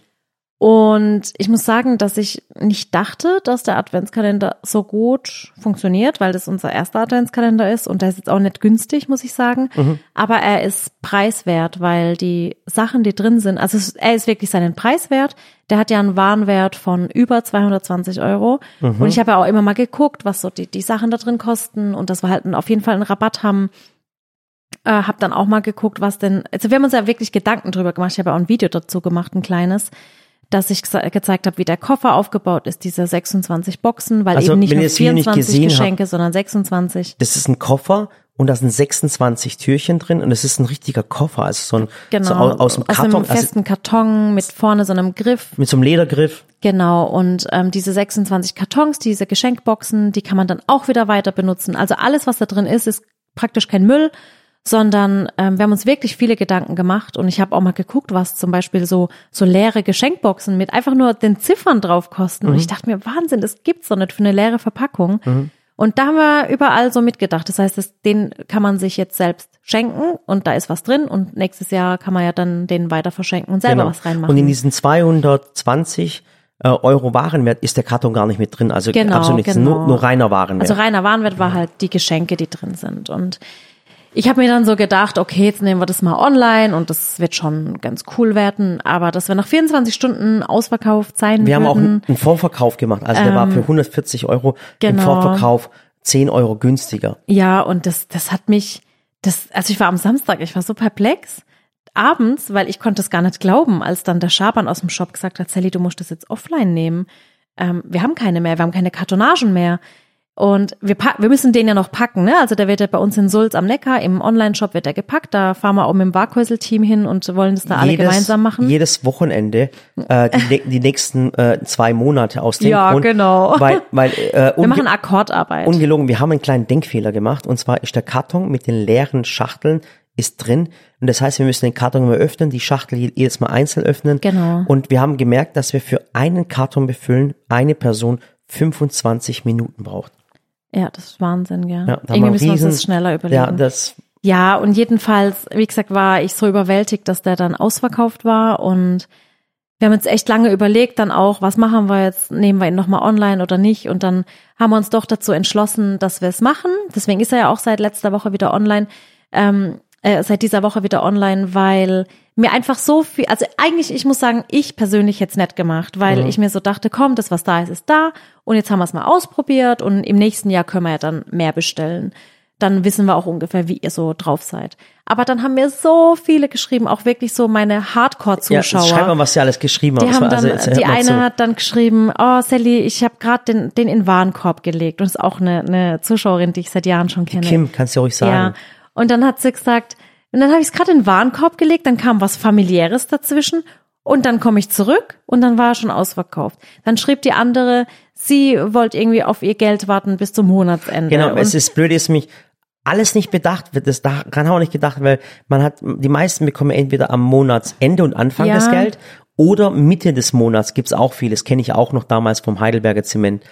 Und ich muss sagen, dass ich nicht dachte, dass der Adventskalender so gut funktioniert, weil das unser erster Adventskalender ist und der ist jetzt auch nicht günstig, muss ich sagen. Mhm. Aber er ist preiswert, weil die Sachen, die drin sind, also er ist wirklich seinen Preis wert. Der hat ja einen Warenwert von über 220 Euro. Mhm. Und ich habe ja auch immer mal geguckt, was so die, die Sachen da drin kosten und dass wir halt auf jeden Fall einen Rabatt haben. Äh, hab dann auch mal geguckt, was denn, also wir haben uns ja wirklich Gedanken drüber gemacht. Ich habe ja auch ein Video dazu gemacht, ein kleines dass ich gezeigt habe, wie der Koffer aufgebaut ist, diese 26 Boxen, weil Also, eben nicht nur ihr das Video nicht 24 gesehen habt- Geschenke, sondern 26. Das ist ein Koffer und da sind 26 Türchen drin und es ist ein richtiger Koffer, also so ein Genau. so aus, aus dem aus Karton, einem also festen Karton mit vorne so einem Griff. mit so einem Ledergriff. Genau. Und ähm, diese 26 Kartons, diese Geschenkboxen, die kann man dann auch wieder weiter benutzen. Also alles, was da drin ist, ist praktisch kein Müll, sondern ähm, wir haben uns wirklich viele Gedanken gemacht und ich habe auch mal geguckt, was zum Beispiel so so leere Geschenkboxen mit einfach nur den Ziffern drauf kosten. Und ich dachte mir, Wahnsinn, das gibt's doch nicht für eine leere Verpackung. Und da haben wir überall so mitgedacht. Das heißt, das, den kann man sich jetzt selbst schenken und da ist was drin und nächstes Jahr kann man ja dann den weiter verschenken und selber Genau. was reinmachen. Und in diesen 220 äh, Euro Warenwert ist der Karton gar nicht mit drin. Also Genau, absolut nichts, genau. nur, nur reiner Warenwert. Also reiner Warenwert war halt die Geschenke, die drin sind. Und ich habe mir dann so gedacht, okay, jetzt nehmen wir das mal online und das wird schon ganz cool werden. Aber dass wir nach 24 Stunden ausverkauft sein Wir haben auch würden, einen Vorverkauf gemacht. Also der war für 140 Euro im Ähm, genau. Vorverkauf 10 Euro günstiger. Ja, und das, das hat mich, das, also ich war am Samstag, ich war so perplex. Abends, weil ich konnte es gar nicht glauben, als dann der Schaban aus dem Shop gesagt hat, Sally, du musst das jetzt offline nehmen. Ähm, wir haben keine mehr, wir haben keine Kartonagen mehr. Und wir, pack, wir müssen den ja noch packen, ne? Also der wird ja bei uns in Sulz am Neckar, im Online-Shop wird er gepackt. Da fahren wir auch mit dem Barkhäusel-Team hin und wollen das da alle gemeinsam machen. Jedes Wochenende, äh, die, ne- die nächsten äh, zwei Monate aus dem Ja, Grund. genau. Weil, weil äh, wir machen Akkordarbeit. ungelogen, wir haben einen kleinen Denkfehler gemacht. Und zwar ist der Karton mit den leeren Schachteln ist drin. Und das heißt, wir müssen den Karton immer öffnen, die Schachtel je- jedes Mal einzeln öffnen. Genau. Und wir haben gemerkt, dass wir für einen Karton befüllen eine Person 25 Minuten braucht. Ja, das ist Wahnsinn, ja. Ja, Irgendwie müssen wir uns das schneller überlegen. Ja, das Ja, und jedenfalls, wie gesagt, war ich so überwältigt, dass der dann ausverkauft war und wir haben uns echt lange überlegt, dann auch, was machen wir jetzt? Nehmen wir ihn nochmal online oder nicht? Und dann haben wir uns doch dazu entschlossen, dass wir es machen. Deswegen ist er ja auch seit letzter Woche wieder online, ähm, äh, seit dieser Woche wieder online, weil mir einfach so viel, also eigentlich, ich muss sagen, ich persönlich hätte es nett gemacht, weil ich mir so dachte, komm, das, was da ist, ist da und jetzt haben wir es mal ausprobiert und im nächsten Jahr können wir ja dann mehr bestellen dann wissen wir auch ungefähr, wie ihr so drauf seid. Aber dann haben mir so viele geschrieben, auch wirklich so meine ja, Hardcore-Zuschauer. schreib mal, was sie alles geschrieben die haben. haben Also, dann, jetzt, die eine zu. hat dann geschrieben, oh Sally, ich habe gerade den, den in Warenkorb gelegt. Und das ist auch eine, eine Zuschauerin, die ich seit Jahren schon kenne. Kim, kannst du ruhig Ja. Und dann hat sie gesagt, und dann habe ich es gerade in den Warenkorb gelegt, dann kam was familiäres dazwischen und dann komme ich zurück und dann war er schon ausverkauft. Dann schrieb die andere, sie wollte irgendwie auf ihr Geld warten bis zum Monatsende. Genau, und es ist blöd, ist mich alles nicht bedacht wird. Das daran auch nicht gedacht, weil man hat, die meisten bekommen entweder am Monatsende und Anfang Ja. das Geld oder Mitte des Monats gibt's auch vieles. Kenne ich auch noch damals vom Heidelberger Zement.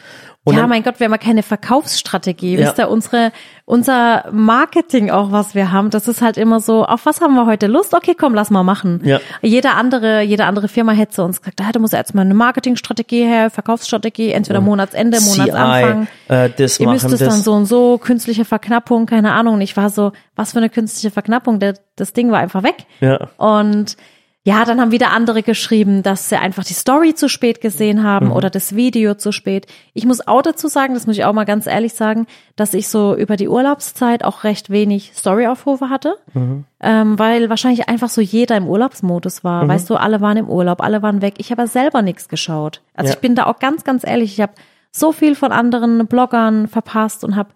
Und ja, dann, mein Gott, wir haben ja keine Verkaufsstrategie. Ja. Wisst ihr, unsere, unser Marketing auch, was wir haben, das ist halt immer so, auf was haben wir heute Lust? Okay, komm, lass mal machen. Ja. Jede andere, jede andere Firma hätte zu uns gesagt, ah, da muss jetzt mal eine Marketingstrategie her, Verkaufsstrategie, entweder Monatsende, Monatsanfang. CI, äh, das Ihr müsst es dann so und so, künstliche Verknappung, keine Ahnung. Und ich war so, was für eine künstliche Verknappung? Das Ding war einfach weg. Ja. Und ja, dann haben wieder andere geschrieben, dass sie einfach die Story zu spät gesehen haben Mhm. oder das Video zu spät. Ich muss auch dazu sagen, das muss ich auch mal ganz ehrlich sagen, dass ich so über die Urlaubszeit auch recht wenig Storyaufrufe hatte, Mhm. ähm, weil wahrscheinlich einfach so jeder im Urlaubsmodus war. Mhm. Weißt du, alle waren im Urlaub, alle waren weg. Ich habe selber nichts geschaut. Also Ja. ich bin da auch ganz, ganz ehrlich. Ich habe so viel von anderen Bloggern verpasst und habe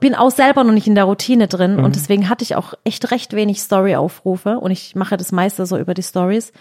bin auch selber noch nicht in der Routine drin Mhm. und deswegen hatte ich auch echt recht wenig Story-Aufrufe und ich mache das meiste so über die Stories.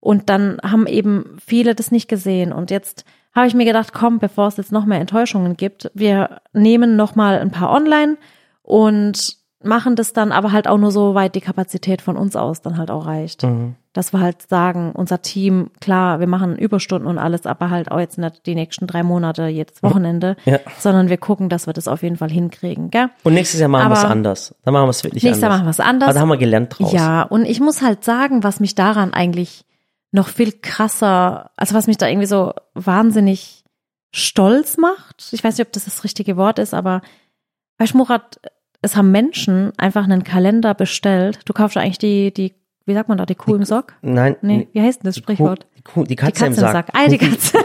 Und dann haben eben viele das nicht gesehen. Und jetzt habe ich mir gedacht, komm, bevor es jetzt noch mehr Enttäuschungen gibt, wir nehmen noch mal ein paar online und machen das dann aber halt auch nur so weit die Kapazität von uns aus dann halt auch reicht. Mhm. Dass wir halt sagen, unser Team, klar, wir machen Überstunden und alles, aber halt auch jetzt nicht die nächsten drei Monate, jetzt Wochenende, Ja. sondern wir gucken, dass wir das auf jeden Fall hinkriegen, gell? Und nächstes Jahr machen wir es anders. Dann machen wir es wirklich Nächstes Jahr anders. machen wir es anders. Aber da haben wir gelernt draus. Ja, und ich muss halt sagen, was mich daran eigentlich noch viel krasser, also was mich da irgendwie so wahnsinnig stolz macht. Ich weiß nicht, ob das das richtige Wort ist, aber weißt du, Murat, es haben Menschen einfach einen Kalender bestellt. Du kaufst ja eigentlich die, die, wie sagt man da, die Kuh im Sock? Nein, Nee, wie heißt denn das die Kuh, Sprichwort? die, Kuh, die Katze, Die Katze im Sack. Ah, die Katze.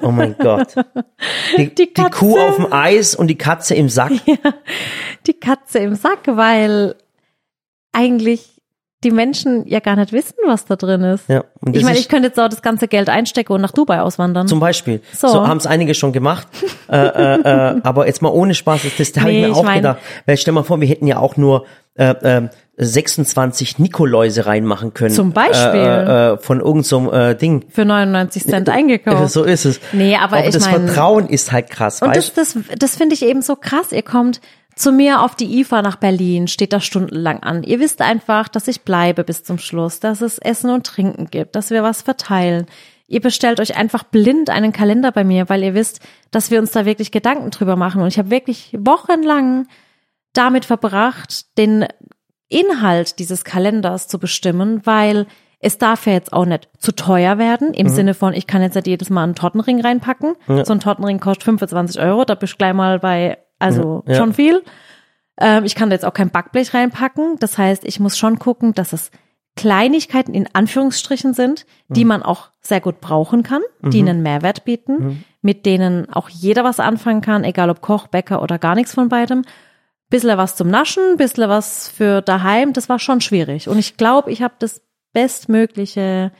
Oh mein Gott. Die, Die die. Kuh auf dem Eis und die Katze im Sack. die Katze im Sack, weil eigentlich die Menschen ja gar nicht wissen, was da drin ist. Ja, Ich das meine, ich könnte jetzt auch das ganze Geld einstecken und nach Dubai auswandern. Zum Beispiel. So. So, haben es einige schon gemacht. äh, äh, äh, aber jetzt mal ohne Spaß, das, das habe Nee, ich mir ich auch mein- gedacht. Weil stell mal vor, wir hätten ja auch nur äh, äh, 26 Nikoläuse reinmachen können. Zum Beispiel. Äh, äh, von irgendeinem so, äh, Ding. für 99 Cent eingekauft. So ist es. Nee, aber ich das mein- Vertrauen ist halt krass, Und das, weißt das, das finde ich eben so krass. Ihr kommt zu mir auf die IFA nach Berlin, steht da stundenlang an. Ihr wisst einfach, dass ich bleibe bis zum Schluss, dass es Essen und Trinken gibt, dass wir was verteilen. ihr bestellt euch einfach blind einen Kalender bei mir, weil ihr wisst, dass wir uns da wirklich Gedanken drüber machen. Und ich habe wirklich wochenlang damit verbracht, den Inhalt dieses Kalenders zu bestimmen, weil es darf ja jetzt auch nicht zu teuer werden, im mhm. Sinne von, ich kann jetzt nicht jedes Mal einen Tortenring reinpacken. Ja. So ein Tortenring kostet 25 Euro, da bist du gleich mal bei, also ja. schon viel. Ähm, ich kann da jetzt auch kein Backblech reinpacken. Das heißt, ich muss schon gucken, dass es Kleinigkeiten in Anführungsstrichen sind, die mhm. man auch sehr gut brauchen kann, die mhm. einen Mehrwert bieten, mhm. mit denen auch jeder was anfangen kann, egal ob Koch, Bäcker oder gar nichts von beidem. Bissle was zum Naschen, bissle was für daheim, das war schon schwierig. Und ich glaube, ich habe das Bestmögliche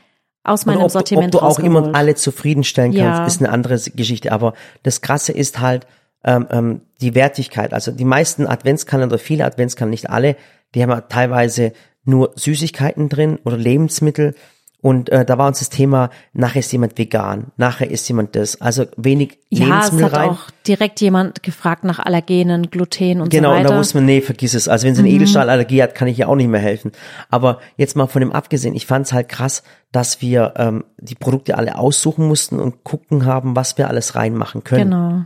aus meinem ob, Sortiment Ob du auch immer alle zufriedenstellen kannst, ja. ist eine andere Geschichte. Aber das Krasse ist halt ähm, ähm, die Wertigkeit. Also die meisten Adventskalender, viele Adventskalender, nicht alle, die haben teilweise nur Süßigkeiten drin oder Lebensmittel. Und äh, da war uns das Thema, nachher ist jemand vegan, nachher ist jemand das. Also wenig ja, Lebensmittel rein. Ja, es hat auch direkt jemand gefragt nach Allergenen, Gluten und genau, so weiter. Genau, und da muss man, nee, vergiss es. Also wenn sie eine mhm. Edelstahlallergie hat, kann ich ja auch nicht mehr helfen. Aber jetzt mal von dem abgesehen, ich fand es halt krass, dass wir ähm, die Produkte alle aussuchen mussten und gucken haben, was wir alles reinmachen können. Genau.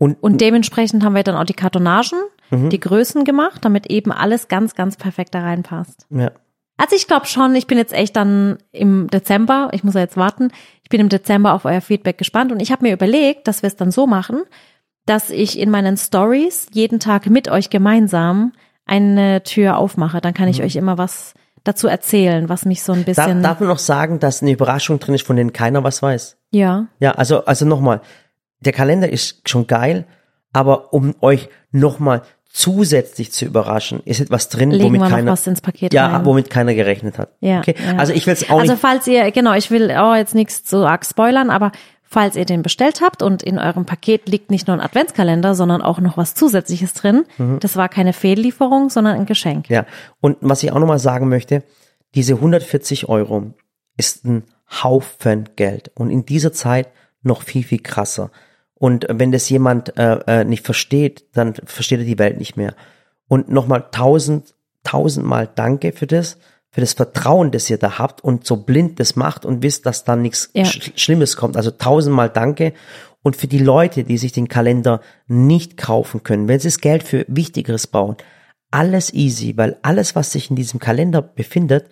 Und, und dementsprechend haben wir dann auch die Kartonagen mhm. die Größen gemacht, damit eben alles ganz, ganz perfekt da reinpasst. Ja. Also ich glaube schon, ich bin jetzt echt dann im Dezember, ich muss ja jetzt warten, ich bin im Dezember auf euer Feedback gespannt und ich habe mir überlegt, dass wir es dann so machen, dass ich in meinen Stories jeden Tag mit euch gemeinsam eine Tür aufmache. Dann kann ich mhm. euch immer was dazu erzählen, was mich so ein bisschen. Darf, darf man noch sagen, dass eine Überraschung drin ist, von denen keiner was weiß? Ja. Ja, also, also nochmal, der Kalender ist schon geil, aber um euch nochmal zusätzlich zu überraschen, ist etwas drin, Legen womit keiner, ja, rein. womit keiner gerechnet hat. Ja, okay. ja. Also ich will es auch Also nicht. falls ihr, genau, ich will auch jetzt nichts so arg spoilern, aber falls ihr den bestellt habt und in eurem Paket liegt nicht nur ein Adventskalender, sondern auch noch was Zusätzliches drin, mhm. das war keine Fehllieferung, sondern ein Geschenk. Ja. Und was ich auch nochmal sagen möchte, diese 140 Euro ist ein Haufen Geld und in dieser Zeit noch viel, viel krasser. Und wenn das jemand äh, äh, nicht versteht, dann versteht er die Welt nicht mehr. Und nochmal tausend, tausendmal Danke für das, für das Vertrauen, das ihr da habt und so blind das macht und wisst, dass da nichts ja. Sch Schlimmes kommt. Also tausendmal Danke. Und für die Leute, die sich den Kalender nicht kaufen können, wenn sie das Geld für Wichtigeres bauen, alles easy, weil alles, was sich in diesem Kalender befindet,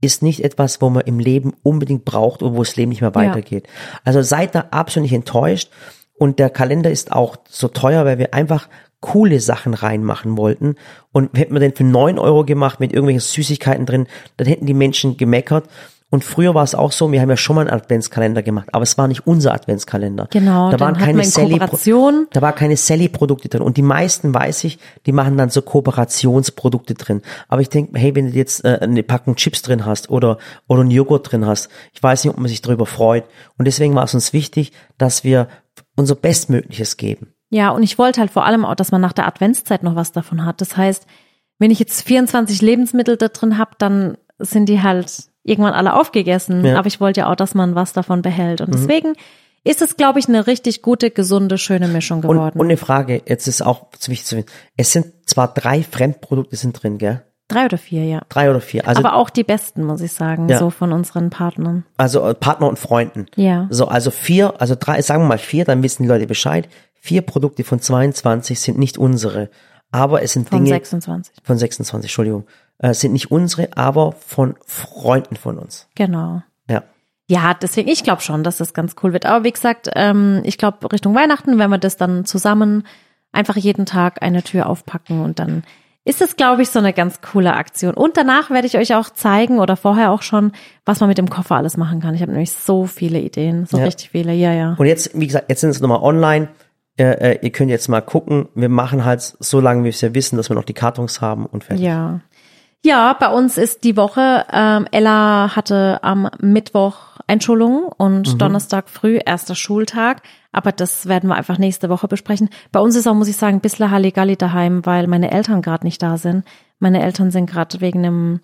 ist nicht etwas, wo man im Leben unbedingt braucht und wo das Leben nicht mehr weitergeht. Ja. Also seid da absolut nicht enttäuscht. Und der Kalender ist auch so teuer, weil wir einfach coole Sachen reinmachen wollten. Und hätten wir den für neun Euro gemacht mit irgendwelchen Süßigkeiten drin, dann hätten die Menschen gemeckert. Und früher war es auch so, wir haben ja schon mal einen Adventskalender gemacht, aber es war nicht unser Adventskalender. Genau, da waren keine Sally, da war keine Sally Produkte drin und die meisten weiß ich, die machen dann so Kooperationsprodukte drin. Aber ich denke, hey, wenn du jetzt äh, eine Packung Chips drin hast oder oder einen Joghurt drin hast, ich weiß nicht, ob man sich darüber freut und deswegen war es uns wichtig, dass wir unser Bestmögliches geben. Ja, und ich wollte halt vor allem auch, dass man nach der Adventszeit noch was davon hat. Das heißt, wenn ich jetzt 24 Lebensmittel da drin habe, dann sind die halt irgendwann alle aufgegessen. Ja. Aber ich wollte ja auch, dass man was davon behält. Und mhm. deswegen ist es, glaube ich, eine richtig gute, gesunde, schöne Mischung geworden. Und, und eine Frage, jetzt ist auch wichtig zu wissen. Es sind zwar drei Fremdprodukte sind drin, gell? Drei oder vier, ja. Drei oder vier. Also, Aber auch die besten, muss ich sagen, ja. so von unseren Partnern. Also äh, Partner und Freunden. Ja. So, also vier, also drei, sagen wir mal vier, dann wissen die Leute Bescheid. Vier Produkte von 22 sind nicht unsere. Aber es sind von Dinge. Von 26. Von 26, Entschuldigung. Äh, sind nicht unsere, aber von Freunden von uns. Genau. Ja. Ja, deswegen, ich glaube schon, dass das ganz cool wird. Aber wie gesagt, ähm, ich glaube, Richtung Weihnachten, wenn wir das dann zusammen einfach jeden Tag eine Tür aufpacken und dann ist es, glaube ich, so eine ganz coole Aktion. Und danach werde ich euch auch zeigen oder vorher auch schon, was man mit dem Koffer alles machen kann. Ich habe nämlich so viele Ideen, so ja. richtig viele, ja, ja. Und jetzt, wie gesagt, jetzt sind es nochmal online. Äh, äh, ihr könnt jetzt mal gucken. Wir machen halt so lange, wie wir es ja wissen, dass wir noch die Kartons haben und fertig. Ja. Ja, bei uns ist die Woche, ähm, Ella hatte am Mittwoch Einschulung und mhm. Donnerstag früh erster Schultag. Aber das werden wir einfach nächste Woche besprechen. Bei uns ist auch, muss ich sagen, ein bisschen Halligalli daheim, weil meine Eltern gerade nicht da sind. Meine Eltern sind gerade wegen einem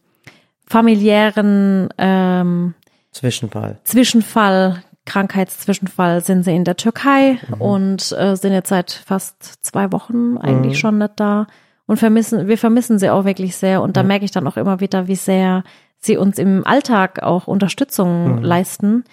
familiären ähm, Zwischenfall. Zwischenfall, Krankheitszwischenfall sind sie in der Türkei mhm. und äh, sind jetzt seit fast zwei Wochen eigentlich mhm. schon nicht da und vermissen, wir vermissen sie auch wirklich sehr. Und da ja. merke ich dann auch immer wieder, wie sehr sie uns im Alltag auch Unterstützung mhm. leisten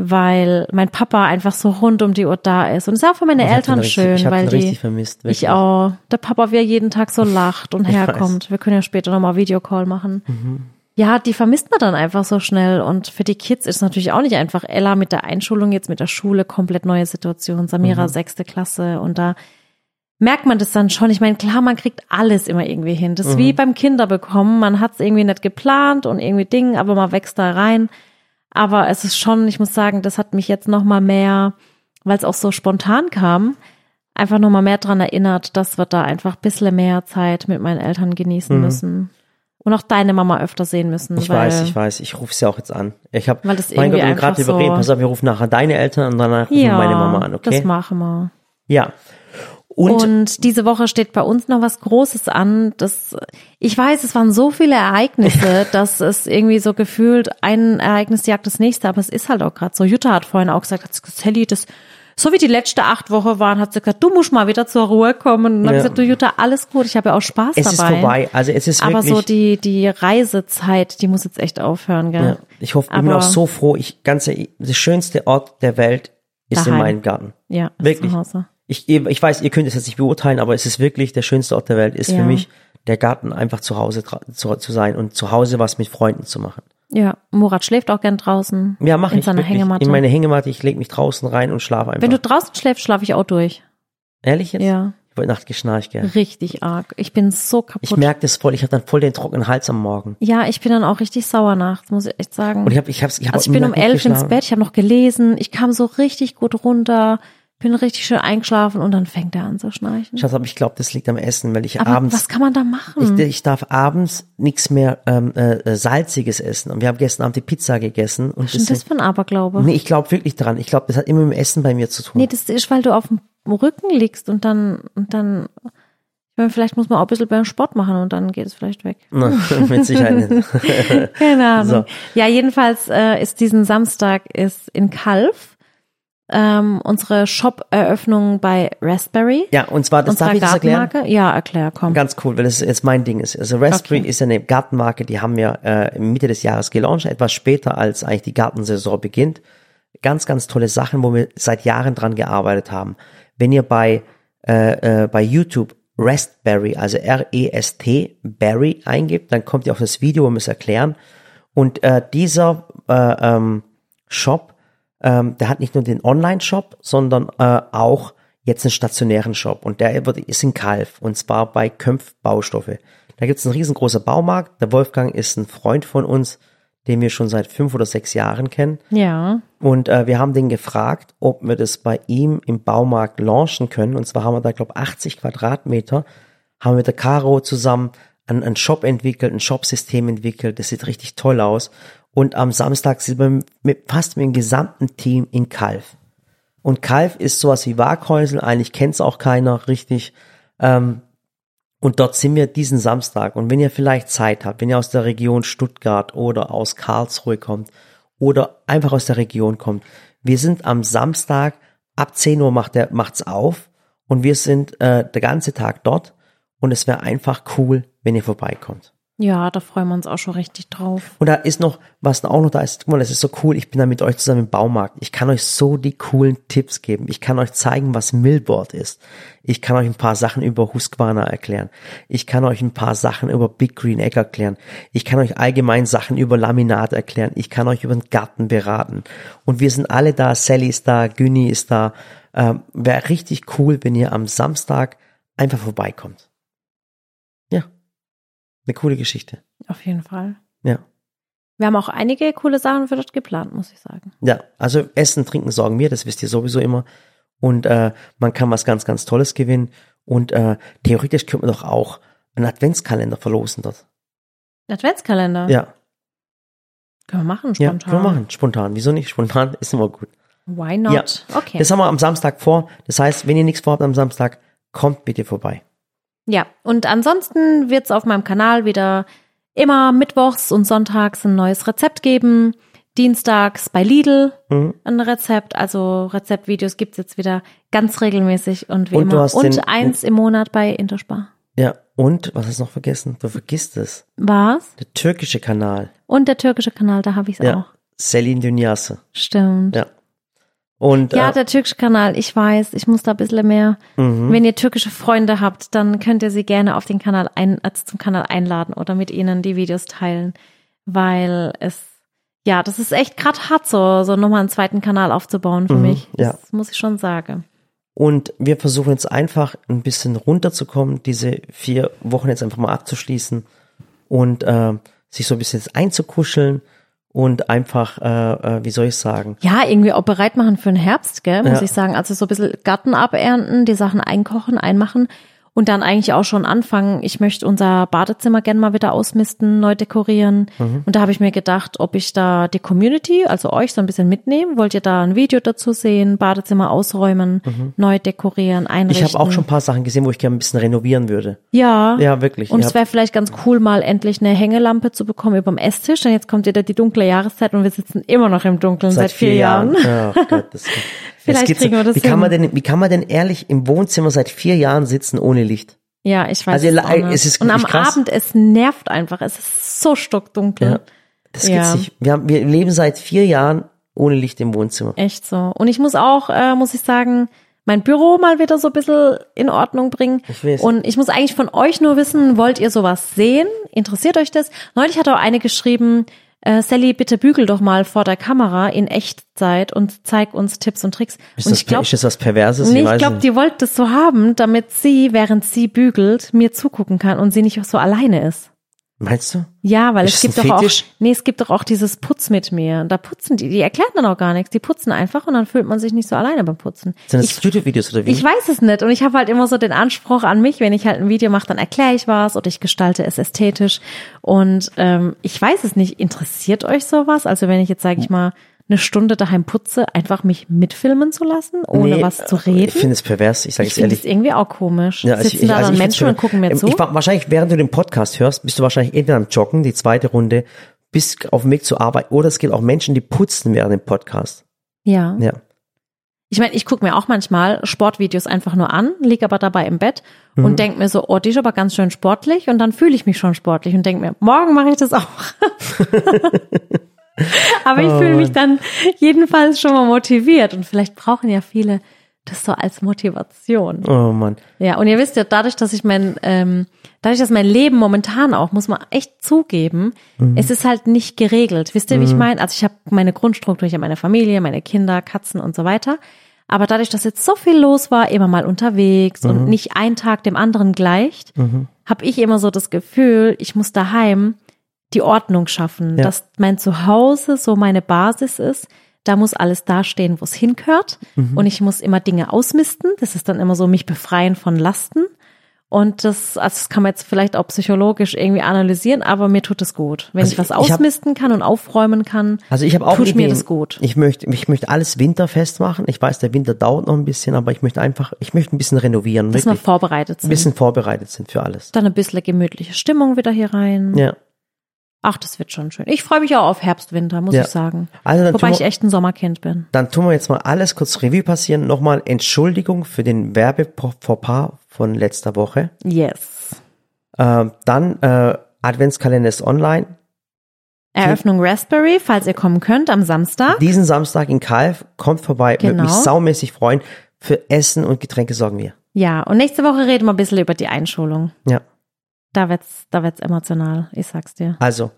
weil mein Papa einfach so rund um die Uhr da ist. Und es ist auch für meine Ich Eltern richtig- schön, ich weil den die, vermisst, wirklich. ich auch, der Papa, wie er jeden Tag so lacht und Ich herkommt. Wir können ja später nochmal Videocall machen. Mhm. Ja, die vermisst man dann einfach so schnell. Und für die Kids ist es natürlich auch nicht einfach. Ella mit der Einschulung, jetzt mit der Schule, komplett neue Situation. Samira, Mhm. sechste Klasse. Und da merkt man das dann schon. Ich meine, klar, man kriegt alles immer irgendwie hin. Das ist Mhm. wie beim Kinderbekommen. Man hat es irgendwie nicht geplant und irgendwie Ding, aber man wächst da rein. Aber es ist schon, ich muss sagen, das hat mich jetzt noch mal mehr, weil es auch so spontan kam, einfach noch mal mehr dran erinnert, dass wir da einfach ein bisschen mehr Zeit mit meinen Eltern genießen müssen. Und auch deine Mama öfter sehen müssen. Mhm. Ich weiß, ich weiß, ich rufe sie auch jetzt an. Ich habe, Weil das mein Gott, wir gerade einfach überreden. so- Pass auf, wir rufen nachher deine Eltern und danach rufen Ja, meine Mama an, okay? das machen wir. Ja. Und, Und, diese Woche steht bei uns noch was Großes an. Das, ich weiß, es waren so viele Ereignisse, dass es irgendwie so gefühlt ein Ereignis jagt das nächste, aber es ist halt auch gerade so. Jutta hat vorhin auch gesagt, hat gesagt, Sally, das, so wie die letzte acht Wochen waren, hat sie gesagt, du musst mal wieder zur Ruhe kommen. Und dann Ja. gesagt, du Jutta, alles gut, ich habe ja auch Spaß es ist dabei. vorbei. Also es ist Aber so die, die Reisezeit, die muss jetzt echt aufhören, gell? ja, ich hoffe, ich bin Aber- auch so froh. Ich ganze, der schönste Ort der Welt ist in Daheim. meinem Garten. Ja, ist Wirklich. zu Hause. Ich, ich weiß, ihr könnt es jetzt nicht beurteilen, aber es ist wirklich der schönste Ort der Welt, ist Ja. für mich der Garten einfach zu Hause zu, zu sein und zu Hause was mit Freunden zu machen. Ja, Murat schläft auch gern draußen. Ja, mache In ich seiner wirklich. Hängematte. In meine Hängematte, ich lege mich draußen rein und schlafe einfach. Wenn du draußen schläfst, schlafe ich auch durch. Ehrlich jetzt? Ja. Ich wollte Nacht geschnarcht, gell? Richtig arg. Ich bin so kaputt. Ich merke das voll, ich habe dann voll den trockenen Hals am Morgen. ja, ich bin dann auch richtig sauer nachts, muss ich echt sagen. Und ich habe ich hab's, ich hab also ich bin um elf ins Bett, ich habe noch gelesen, ich kam so richtig gut runter, bin richtig schön eingeschlafen und dann fängt er an zu schnarchen. Schatz, aber ich glaube, das liegt am Essen, weil ich Aber abends was kann man da machen? Ich, ich darf abends nichts mehr ähm, äh, salziges essen. Und wir haben gestern Abend die Pizza gegessen. Und Was ist das für ein Aberglaube? nee, ich glaube wirklich dran. Ich glaube, das hat immer mit dem Essen bei mir zu tun. Nee, das ist, weil du auf dem Rücken liegst und dann, und dann, ich meine, vielleicht muss man auch ein bisschen beim Sport machen und dann geht es vielleicht weg. Na, mit Sicherheit nicht. Keine Ahnung. So. Ja, jedenfalls äh, ist diesen Samstag ist in Kalf ähm, unsere Shop-Eröffnung bei Raspberry. Ja, und zwar, das darf ich das erklären? Ja, erklär, komm. Ganz cool, weil das jetzt mein Ding ist. Also Raspberry Okay. ist eine Gartenmarke, die haben wir äh, Mitte des Jahres gelauncht, etwas später als eigentlich die Gartensaison beginnt. Ganz, ganz tolle Sachen, wo wir seit Jahren dran gearbeitet haben. Wenn ihr bei, äh, äh, bei YouTube Raspberry, also R-E-S-T, Berry eingibt, dann kommt ihr auf das Video, wir es erklären. Und äh, dieser äh, ähm, Shop, ähm, der hat nicht nur den Online-Shop, sondern äh, auch jetzt einen stationären Shop. Und der ist in Kalf, und zwar bei Kömpf Baustoffe. Da gibt es einen riesengroßen Baumarkt. Der Wolfgang ist ein Freund von uns, den wir schon seit fünf oder sechs Jahren kennen. Ja. Und äh, wir haben den gefragt, ob wir das bei ihm im Baumarkt launchen können. Und zwar haben wir da, glaube 80 Quadratmeter, haben wir mit der Caro zusammen einen, einen Shop entwickelt, ein Shopsystem entwickelt. Das sieht richtig toll aus. Und am Samstag sind wir mit, fast mit dem gesamten Team in Kalf. Und Kalf ist sowas wie Waghäusel, eigentlich kennt's auch keiner richtig. Ähm, und dort sind wir diesen Samstag. Und wenn ihr vielleicht Zeit habt, wenn ihr aus der Region Stuttgart oder aus Karlsruhe kommt oder einfach aus der Region kommt, wir sind am Samstag ab 10 Uhr macht der macht's auf und wir sind äh, der ganze Tag dort und es wäre einfach cool, wenn ihr vorbeikommt. Ja, da freuen wir uns auch schon richtig drauf. Und da ist noch, was auch noch da ist, guck mal, das ist so cool, ich bin da mit euch zusammen im Baumarkt. Ich kann euch so die coolen Tipps geben. Ich kann euch zeigen, was Millboard ist. Ich kann euch ein paar Sachen über Husqvarna erklären. Ich kann euch ein paar Sachen über Big Green Egg erklären. Ich kann euch allgemein Sachen über Laminat erklären. Ich kann euch über den Garten beraten. Und wir sind alle da. Sally ist da, Günni ist da. Ähm, Wäre richtig cool, wenn ihr am Samstag einfach vorbeikommt. Ja. Eine coole Geschichte. Auf jeden Fall. Ja. Wir haben auch einige coole Sachen für dort geplant, muss ich sagen. Ja, also Essen, Trinken sorgen wir, das wisst ihr sowieso immer. Und äh, man kann was ganz, ganz Tolles gewinnen. Und äh, theoretisch könnte man doch auch einen Adventskalender verlosen dort. Adventskalender. Ja, Können wir machen, ja, spontan. können wir machen. Spontan. Wieso nicht? Spontan ist immer gut. Why not? Ja. Okay. Das haben wir am Samstag vor. Das heißt, wenn ihr nichts vorhabt am Samstag, kommt bitte vorbei. Ja, und ansonsten wird es auf meinem Kanal wieder immer mittwochs und sonntags ein neues Rezept geben. Dienstags bei Lidl Mhm. ein Rezept. Also Rezeptvideos gibt's jetzt wieder ganz regelmäßig und wie Und immer. Und den- eins im Monat bei Interspar. Ja, und, was hast du noch vergessen? Du vergisst es. Was? Der türkische Kanal. Und der türkische Kanal, da habe ich's Ja. auch. Selin Dünyase. Stimmt. Ja. Und Ja, äh, der türkische Kanal, ich weiß, ich muss da ein bisschen mehr. Mhm. Wenn ihr türkische Freunde habt, dann könnt ihr sie gerne auf den Kanal ein, also zum Kanal einladen oder mit ihnen die Videos teilen, weil es, ja, das ist echt gerade hart, so, so nochmal einen zweiten Kanal aufzubauen für mich. Mhm, ja. Das muss ich schon sagen. Und wir versuchen jetzt einfach ein bisschen runterzukommen, diese vier Wochen jetzt einfach mal abzuschließen und äh, sich so ein bisschen jetzt einzukuscheln und einfach, äh, äh, wie soll ich sagen, Ja, irgendwie auch bereit machen für den Herbst, gell, muss Ja. ich sagen. Also so ein bisschen Garten abernten, die Sachen einkochen, einmachen und dann eigentlich auch schon anfangen. Ich möchte unser Badezimmer gerne mal wieder ausmisten, neu dekorieren. Mhm. Und da habe ich mir gedacht, ob ich da die Community, also euch so ein bisschen mitnehme. Wollt ihr da ein Video dazu sehen? Badezimmer ausräumen, neu dekorieren, Mhm. ich einrichten. habe auch schon ein paar Sachen gesehen, wo ich gerne ein bisschen renovieren würde. Ja. Ja, wirklich. Und es wäre vielleicht ganz cool, mal endlich eine Hängelampe zu bekommen über dem Esstisch. Denn jetzt kommt wieder die dunkle Jahreszeit und wir sitzen immer noch im Dunkeln seit, vier, Jahren. Ja, oh Gott, das, Vielleicht kriegen wir das wie kann hin. man denn, wie kann man denn ehrlich im Wohnzimmer seit vier Jahren sitzen ohne Licht? Ja, ich weiß Also, es auch nicht. es ist Und am krass. Abend, es nervt einfach. Es ist so stockdunkel. Ja. Das Ja. gibt's nicht. Wir, haben, wir leben seit vier Jahren ohne Licht im Wohnzimmer. Echt so. Und ich muss auch, äh, muss ich sagen, mein Büro mal wieder so ein bisschen in Ordnung bringen. Ich weiß. Und ich muss eigentlich von euch nur wissen, wollt ihr sowas sehen? Interessiert euch das? Neulich hat auch eine geschrieben, äh, Sally, bitte bügel doch mal vor der Kamera in Echtzeit und zeig uns Tipps und Tricks. Ist, und das, ich glaube, ist das was Perverses? Nee, ich glaube, die wollte das so haben, damit sie, während sie bügelt, mir zugucken kann und sie nicht so alleine ist. Meinst du? Ja, weil Ist es gibt doch auch, nee, es gibt doch auch dieses Putz mit mir. Da putzen die, die erklären dann auch gar nichts. Die putzen einfach und dann fühlt man sich nicht so alleine beim Putzen. Sind das YouTube-Videos oder wie? ich weiß es nicht und ich habe halt immer so den Anspruch an mich, wenn ich halt ein Video mache, dann erkläre ich was oder ich gestalte es ästhetisch und ähm, ich weiß es nicht. Interessiert euch sowas? Also wenn ich jetzt sage ich mal eine Stunde daheim putze, einfach mich mitfilmen zu lassen, ohne Nee, was zu Ich reden? finde es pervers, ich sage Ich es finde ehrlich. es irgendwie auch komisch. Ja, also Sitzen ich, da also dann ich Menschen und gucken mir ähm, zu? Ich wahrscheinlich, während du den Podcast hörst, bist du wahrscheinlich entweder am Joggen, die zweite Runde, bist auf dem Weg zur Arbeit, oder es gibt auch Menschen, die putzen während dem Podcast. ja. Ja. Ich meine, ich gucke mir auch manchmal Sportvideos einfach nur an, liege aber dabei im Bett Mhm. und denk mir so, oh, die ist aber ganz schön sportlich und dann fühle ich mich schon sportlich und denk mir, morgen mache ich das auch. aber ich Oh fühle mich dann jedenfalls schon mal motiviert und vielleicht brauchen ja viele das so als Motivation. Oh Mann. Ja, und ihr wisst ja, dadurch, dass ich mein, ähm, dadurch, dass mein Leben momentan auch, muss man echt zugeben, es ist halt nicht geregelt. Wisst ihr, wie ich meine? Also ich habe meine Grundstruktur, ich habe meine Familie, meine Kinder, Katzen und so weiter. Aber dadurch, dass jetzt so viel los war, immer mal unterwegs und nicht ein Tag dem anderen gleicht, habe ich immer so das Gefühl, ich muss daheim die Ordnung schaffen, Ja. dass mein Zuhause so meine Basis ist. Da muss alles dastehen, wo es hingehört. Und ich muss immer Dinge ausmisten. Das ist dann immer so mich befreien von Lasten. Und das, also das kann man jetzt vielleicht auch psychologisch irgendwie analysieren, aber mir tut es gut. Wenn Also ich was ich hab- ausmisten kann und aufräumen kann, Also ich habe auch tut mir Ideen. das gut. Ich möchte, ich möchte alles winterfest machen. Ich weiß, der Winter dauert noch ein bisschen, aber ich möchte einfach, ich möchte ein bisschen renovieren, Dass wir wirklich. vorbereitet Ein sind. bisschen vorbereitet sind für alles. Dann ein bisschen gemütliche Stimmung wieder hier rein. Ja. Ach, das wird schon schön. Ich freue mich auch auf Herbst, Winter, muss Ja. ich sagen. Also dann Wobei ich echt ein Sommerkind bin. dann tun wir jetzt mal alles kurz Revue passieren. Nochmal Entschuldigung für den Werbefauxpas von letzter Woche. Yes. Ähm, dann äh, Adventskalender ist online. Eröffnung Raspberry, falls ihr kommen könnt, am Samstag. Diesen Samstag in Kalf. Kommt vorbei. Würde Genau. mich saumäßig freuen. Für Essen und Getränke sorgen wir. Ja, und nächste Woche reden wir ein bisschen über die Einschulung. Ja. Da wird's, da wird's emotional, ich sag's dir. Also,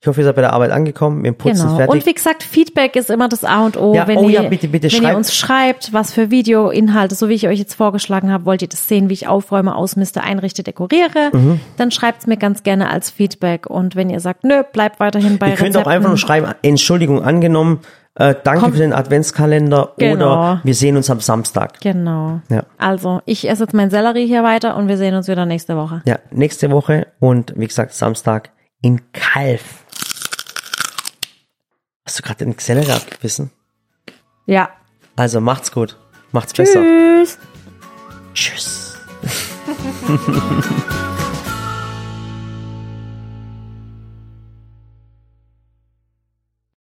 ich hoffe, ihr seid bei der Arbeit angekommen. Wir putzen Genau. fertig. Und wie gesagt, Feedback ist immer das A und O. Ja, wenn oh ihr, ja, bitte, bitte, wenn schreibt- ihr uns schreibt, was für Videoinhalte, so wie ich euch jetzt vorgeschlagen habe, wollt ihr das sehen, wie ich aufräume, ausmiste, einrichte, dekoriere, Mhm. dann schreibt's mir ganz gerne als Feedback. Und wenn ihr sagt, nö, bleibt weiterhin bei Ihr könnt auch einfach nur schreiben, Entschuldigung angenommen, äh, danke Kommt- für den Adventskalender Genau. oder wir sehen uns am Samstag. Genau. Ja. Also, ich esse jetzt mein Sellerie hier weiter und wir sehen uns wieder nächste Woche. Ja, nächste Woche und wie gesagt Samstag in Kalf. Hast du gerade den Sellerie abgebissen? Ja. Also macht's gut. Macht's besser. Tschüss. Tschüss.